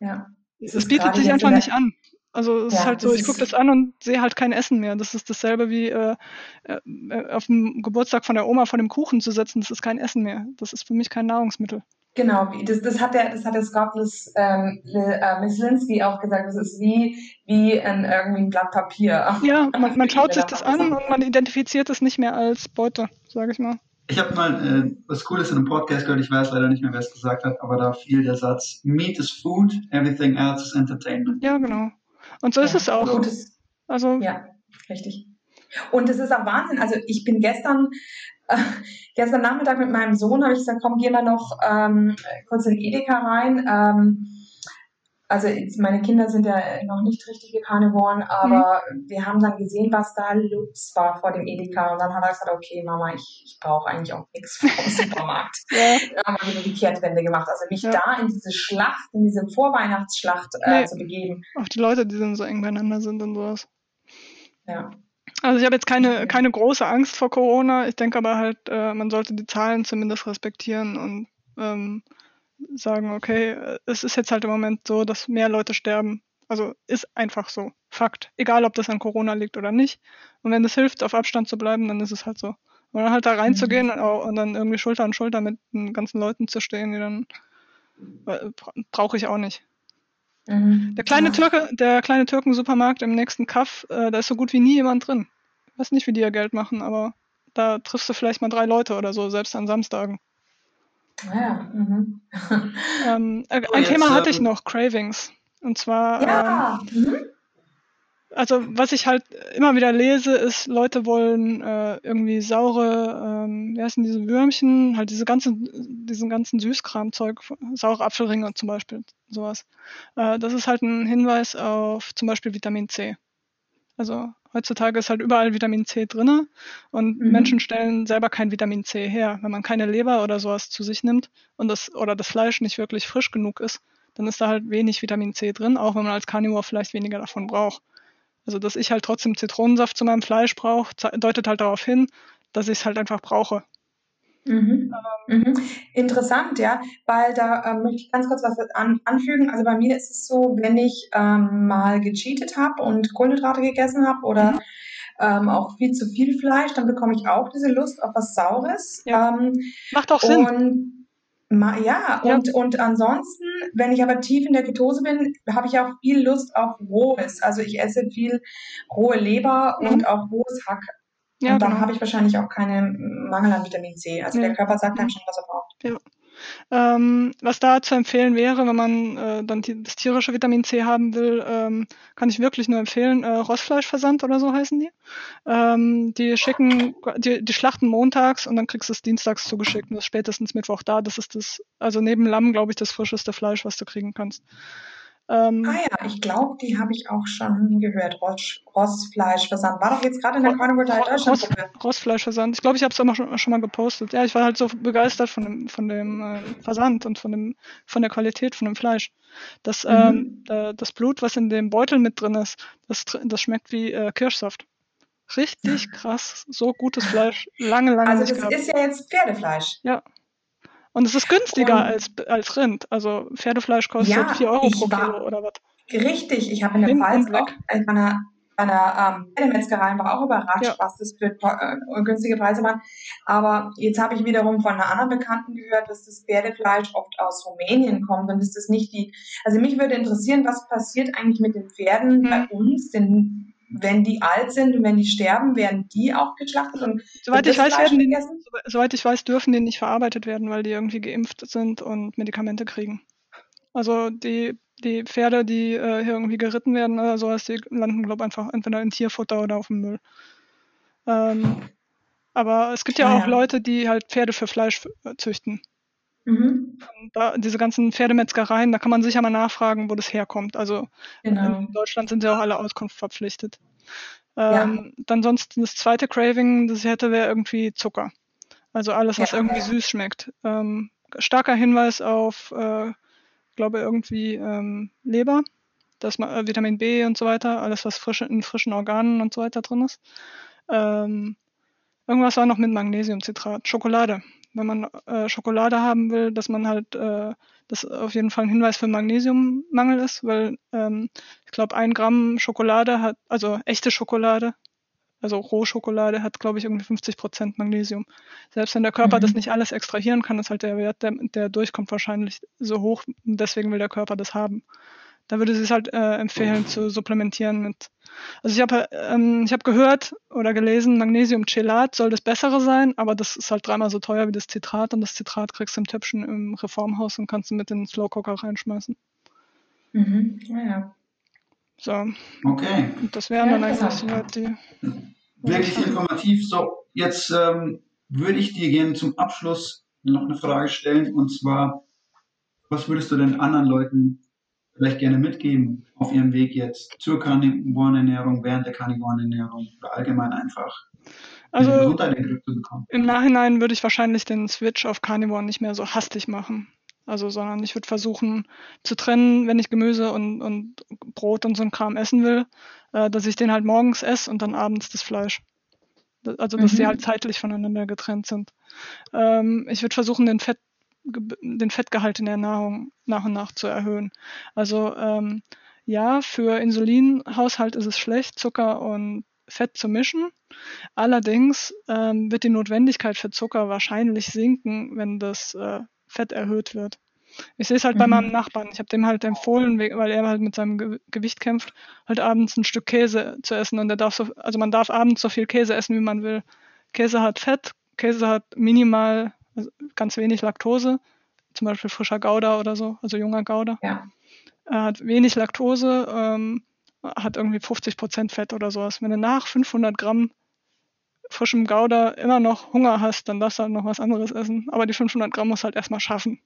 Ja. Es bietet sich einfach nicht an. Also es ja, ist halt so, ich gucke das an und sehe halt kein Essen mehr. Das ist dasselbe wie äh, äh, auf dem Geburtstag von der Oma vor dem Kuchen zu setzen. Das ist kein Essen mehr. Das ist für mich kein Nahrungsmittel. Genau, das, das hat der, das hat der Scott ähm, äh, Mislinski auch gesagt. Das ist wie, wie ein, irgendwie ein Blatt Papier. Ja, (laughs) man, man schaut sich das an und man identifiziert es nicht mehr als Beute, sage ich mal. Ich habe mal äh, was Cooles in einem Podcast gehört, ich weiß leider nicht mehr, wer es gesagt hat, aber da fiel der Satz, Meat is food, everything else is entertainment. Ja, genau. Und so ist es auch. Gutes. Also, ja, richtig. Und es ist auch Wahnsinn. Also ich bin gestern gestern Nachmittag mit meinem Sohn habe ich gesagt, komm, gehen wir noch ähm, kurz in Edeka rein. Ähm, also meine Kinder sind ja noch nicht richtige Karnivoren, aber mhm. wir haben dann gesehen, was da los war vor dem Edeka. Und dann hat er gesagt, okay, Mama, ich, ich brauche eigentlich auch nichts vom (laughs) Supermarkt. (laughs) ja. Dann haben wir wieder die Kehrtwende gemacht. Also mich ja. da in diese Schlacht, in diese Vorweihnachtsschlacht äh, nee. zu begeben. Auch die Leute, die dann so eng beieinander sind und sowas. Ja. Also ich habe jetzt keine, keine große Angst vor Corona. Ich denke aber halt, äh, man sollte die Zahlen zumindest respektieren und ähm, sagen, okay, es ist jetzt halt im Moment so, dass mehr Leute sterben. Also ist einfach so. Fakt. Egal, ob das an Corona liegt oder nicht. Und wenn es hilft, auf Abstand zu bleiben, dann ist es halt so. Und dann halt da reinzugehen mhm. und, und, dann irgendwie Schulter an Schulter mit den ganzen Leuten zu stehen, die dann äh, brauche ich auch nicht. Mhm. Der kleine ja. Türke, der kleine Türken-Supermarkt im nächsten Kaff, äh, da ist so gut wie nie jemand drin. Ich weiß nicht, wie die ihr Geld machen, aber da triffst du vielleicht mal drei Leute oder so, selbst an Samstagen. Ja, mhm. ähm, äh, ein oh, Thema hatte ich ähm, noch, Cravings. Und zwar ja. ähm, mhm also was ich halt immer wieder lese, ist, Leute wollen äh, irgendwie saure, ähm, wie heißen diese Würmchen, halt diese ganzen, diesen ganzen Süßkramzeug, saure Apfelringe zum Beispiel, sowas. Äh, das ist halt ein Hinweis auf zum Beispiel Vitamin C. Also heutzutage ist halt überall Vitamin C drinne und mhm. Menschen stellen selber kein Vitamin C her. Wenn man keine Leber oder sowas zu sich nimmt und das oder das Fleisch nicht wirklich frisch genug ist, dann ist da halt wenig Vitamin C drin, auch wenn man als Carnivore vielleicht weniger davon braucht. Also, dass ich halt trotzdem Zitronensaft zu meinem Fleisch brauche, deutet halt darauf hin, dass ich es halt einfach brauche. Mhm. Ähm, mhm. Interessant, ja, weil da ähm, möchte ich ganz kurz was an, anfügen. Also bei mir ist es so, wenn ich ähm, mal gecheatet habe und Kohlenhydrate gegessen habe oder mhm. ähm, auch viel zu viel Fleisch, dann bekomme ich auch diese Lust auf was Saures. Ja. Ähm, Macht auch Sinn. Ma ja, ja, Und, und ansonsten, wenn ich aber tief in der Ketose bin, habe ich auch viel Lust auf Rohes. Also ich esse viel rohe Leber mhm. und auch rohes Hack. Ja, und dann genau. habe ich wahrscheinlich auch keinen Mangel an Vitamin C. Also ja. der Körper sagt dann schon, was er braucht. Ähm, was da zu empfehlen wäre, wenn man äh, dann die, das tierische Vitamin C haben will, ähm, kann ich wirklich nur empfehlen, äh, Rostfleischversand oder so heißen die. Ähm, die schicken, die, die schlachten montags und dann kriegst du es dienstags zugeschickt und das spätestens Mittwoch da. Das ist das, also neben Lamm, glaube ich, das frischeste Fleisch, was du kriegen kannst. Ähm, ah ja, ich glaube, die habe ich auch schon gehört. Ross, Rossfleischversand. War doch jetzt gerade in der Carnival Deutschland. Ross, Rossfleischversand. Ich glaube, ich habe es auch schon, schon, mal gepostet. Ja, ich war halt so begeistert von dem, von dem äh, Versand und von, dem, von der Qualität von dem Fleisch. Das, mhm. ähm, das Blut, was in dem Beutel mit drin ist, das, das schmeckt wie äh, Kirschsaft. Richtig krass. So gutes Fleisch. Lange, lange Also das ist ja jetzt Pferdefleisch. Ja. Und es ist günstiger und, als, als Rind. Also Pferdefleisch kostet ja, 4 Euro pro Kilo oder was. Richtig, ich habe in der Pfalz auch bei einer, bei einer ähm, Pferdemetzgerei war auch überrascht, ja. was das für äh, günstige Preise waren. Aber jetzt habe ich wiederum von einer anderen Bekannten gehört, dass das Pferdefleisch oft aus Rumänien kommt und ist das nicht die. Also mich würde interessieren, was passiert eigentlich mit den Pferden hm. bei uns, denn wenn die alt sind und wenn die sterben, werden die auch geschlachtet und soweit ich weiß, werden die, soweit ich weiß, dürfen die nicht verarbeitet werden, weil die irgendwie geimpft sind und Medikamente kriegen. Also die, die Pferde, die äh, hier irgendwie geritten werden oder sowas, die landen, glaube ich, einfach entweder in Tierfutter oder auf dem Müll. Ähm, aber es gibt ja, ja auch. Leute, die halt Pferde für Fleisch äh, züchten. Mhm. Da, diese ganzen Pferdemetzgereien, da kann man sicher mal nachfragen, wo das herkommt. Also genau. in Deutschland sind ja auch alle Auskunft verpflichtet. Ähm, ja. Dann sonst das zweite Craving, das ich hätte, wäre irgendwie Zucker. Also alles, was ja. irgendwie süß schmeckt. Ähm, starker Hinweis auf, äh, glaube irgendwie ähm, Leber, dass man, äh, Vitamin B und so weiter, alles was frisch, in frischen Organen und so weiter drin ist. Ähm, irgendwas war noch mit Magnesiumcitrat. Schokolade wenn man äh, Schokolade haben will, dass man halt äh, das auf jeden Fall ein Hinweis für Magnesiummangel ist, weil ähm, ich glaube, ein Gramm Schokolade hat, also echte Schokolade, also Rohschokolade hat, glaube ich, irgendwie 50 Prozent Magnesium. Selbst wenn der Körper mhm. das nicht alles extrahieren kann, ist halt der Wert, der, der durchkommt, wahrscheinlich so hoch. Deswegen will der Körper das haben da würde sie es halt äh, empfehlen zu supplementieren mit. Also ich habe ähm, ich habe gehört oder gelesen, Magnesium-Chelat soll das bessere sein, aber das ist halt dreimal so teuer wie das Zitrat und das Zitrat kriegst du im Töpfchen im Reformhaus und kannst du mit in den Slow Cooker reinschmeißen. Mhm. Ja, ja. So. Okay. Und das wären ja, dann eigentlich soweit die. Wirklich informativ. So, jetzt ähm, würde ich dir gerne zum Abschluss noch eine Frage stellen und zwar, was würdest du denn anderen Leuten vielleicht gerne mitgeben auf Ihrem Weg jetzt zur Karnivorenernährung, während der Karnivorenernährung oder allgemein einfach also? Im Nachhinein würde ich wahrscheinlich den Switch auf Carnivore nicht mehr so hastig machen. Also, sondern ich würde versuchen zu trennen, wenn ich Gemüse und, und Brot und so ein Kram essen will, äh, dass ich den halt morgens esse und dann abends das Fleisch. Also, dass mhm. die halt zeitlich voneinander getrennt sind. Ähm, ich würde versuchen, den Fett den Fettgehalt in der Nahrung nach und nach zu erhöhen. Also ähm, ja, für Insulinhaushalt ist es schlecht, Zucker und Fett zu mischen. Allerdings ähm, wird die Notwendigkeit für Zucker wahrscheinlich sinken, wenn das äh, Fett erhöht wird. Ich sehe es halt mhm. bei meinem Nachbarn. Ich habe dem halt empfohlen, weil er halt mit seinem Ge Gewicht kämpft, halt abends ein Stück Käse zu essen. Und er darf so, also man darf abends so viel Käse essen, wie man will. Käse hat Fett, Käse hat minimal ganz wenig Laktose, zum Beispiel frischer Gouda oder so, also junger Gouda. Ja. Er hat wenig Laktose, ähm, hat irgendwie 50 Prozent Fett oder sowas. Wenn du nach 500 Gramm frischem Gouda immer noch Hunger hast, dann darfst du halt noch was anderes essen. Aber die 500 Gramm musst du halt erstmal schaffen.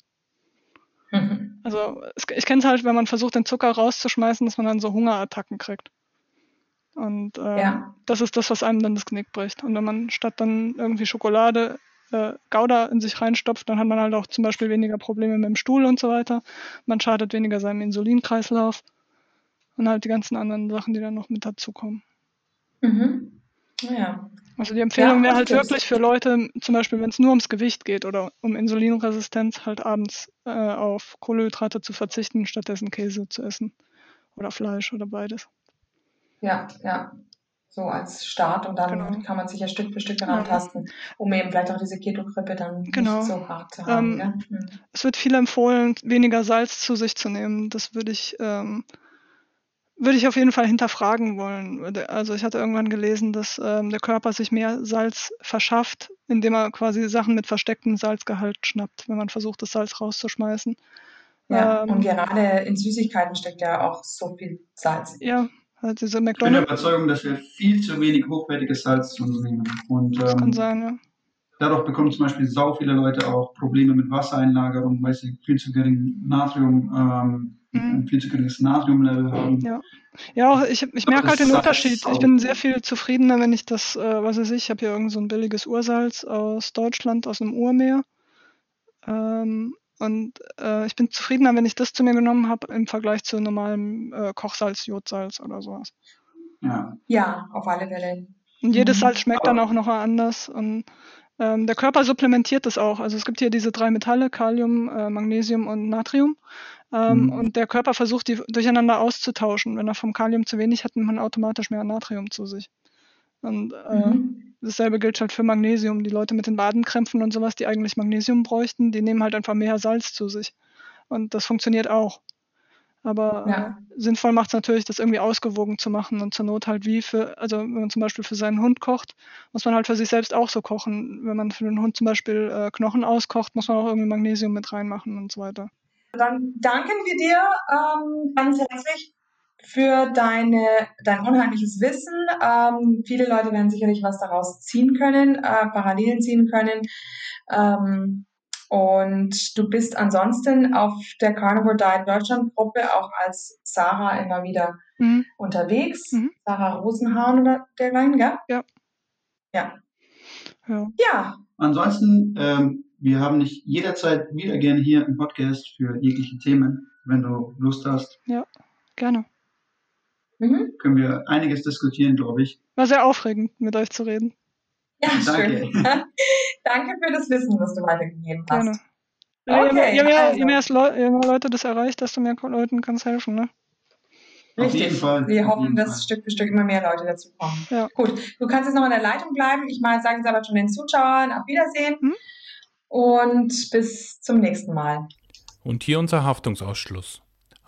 Mhm. Also ich kenne es halt, wenn man versucht, den Zucker rauszuschmeißen, dass man dann so Hungerattacken kriegt. Und äh, ja. das ist das, was einem dann das Knick bricht. Und wenn man statt dann irgendwie Schokolade äh, Gouda in sich reinstopft, dann hat man halt auch zum Beispiel weniger Probleme mit dem Stuhl und so weiter. Man schadet weniger seinem Insulinkreislauf und halt die ganzen anderen Sachen, die dann noch mit dazukommen. Mhm. Ja. Also die Empfehlung ja, wäre halt wirklich für Leute, zum Beispiel wenn es nur ums Gewicht geht oder um Insulinresistenz, halt abends äh, auf Kohlenhydrate zu verzichten, stattdessen Käse zu essen oder Fleisch oder beides. Ja, ja so als Start und dann genau. kann man sich ja Stück für Stück herantasten, ja. um eben vielleicht auch diese Keto-Grippe dann genau. nicht so hart zu haben. Ähm, mhm. Es wird viel empfohlen, weniger Salz zu sich zu nehmen. Das würde ich, ähm, würde ich auf jeden Fall hinterfragen wollen. Also ich hatte irgendwann gelesen, dass ähm, der Körper sich mehr Salz verschafft, indem er quasi Sachen mit verstecktem Salzgehalt schnappt, wenn man versucht, das Salz rauszuschmeißen. Ja, und ähm, gerade in Süßigkeiten steckt ja auch so viel Salz. Ja, also diese McDonald's. Ich bin der Überzeugung, dass wir viel zu wenig hochwertiges Salz zu uns nehmen. Und, das ähm, kann sein, ja. dadurch bekommen zum Beispiel sau viele Leute auch Probleme mit Wassereinlagerung, weil sie viel zu gering Natrium, ähm, mhm. viel zu geringes Natriumlevel haben. Ja. Ja, ich, ich merke halt den Unterschied. Ich bin sehr viel zufriedener, wenn ich das, äh, was weiß ich, ich habe hier irgend so ein billiges Ursalz aus Deutschland, aus dem Urmeer. Ähm, und äh, ich bin zufriedener, wenn ich das zu mir genommen habe, im Vergleich zu normalem äh, Kochsalz, Jodsalz oder sowas. Ja, ja auf alle Fälle. Und jedes mhm. Salz schmeckt dann auch noch anders. Und ähm, der Körper supplementiert das auch. Also es gibt hier diese drei Metalle, Kalium, äh, Magnesium und Natrium. Ähm, mhm. Und der Körper versucht, die durcheinander auszutauschen. Wenn er vom Kalium zu wenig hat, nimmt man automatisch mehr Natrium zu sich. Und äh, mhm. dasselbe gilt halt für Magnesium. Die Leute mit den Wadenkrämpfen und sowas, die eigentlich Magnesium bräuchten, die nehmen halt einfach mehr Salz zu sich. Und das funktioniert auch. Aber ja. äh, sinnvoll macht es natürlich, das irgendwie ausgewogen zu machen und zur Not halt wie für, also wenn man zum Beispiel für seinen Hund kocht, muss man halt für sich selbst auch so kochen. Wenn man für den Hund zum Beispiel äh, Knochen auskocht, muss man auch irgendwie Magnesium mit reinmachen und so weiter. Dann danken wir dir ähm, ganz herzlich für deine, dein unheimliches Wissen. Ähm, viele Leute werden sicherlich was daraus ziehen können, äh, Parallelen ziehen können. Ähm, und du bist ansonsten auf der Carnivore Diet Deutschland Gruppe auch als Sarah immer wieder mhm. unterwegs. Mhm. Sarah Rosenhahn oder dergleichen, gell? Ja. Ja. Ja. ja. Ansonsten, ähm, wir haben dich jederzeit wieder gerne hier im Podcast für jegliche Themen, wenn du Lust hast. Ja, gerne. Mhm. Können wir einiges diskutieren, glaube ich. War sehr aufregend, mit euch zu reden. Ja, Danke. schön. (laughs) Danke für das Wissen, was du weitergegeben hast. Gerne. Ja, okay, je, mehr, also. je, mehr Leu je, mehr, Leute das erreicht, desto mehr Leuten kann es helfen, ne? Richtig. Wir hoffen, dass Stück für Stück immer mehr Leute dazu kommen. Ja. Gut, du kannst jetzt noch in der Leitung bleiben. Ich mal sage jetzt aber schon den Zuschauern auf Wiedersehen hm? und bis zum nächsten Mal. Und hier unser Haftungsausschluss.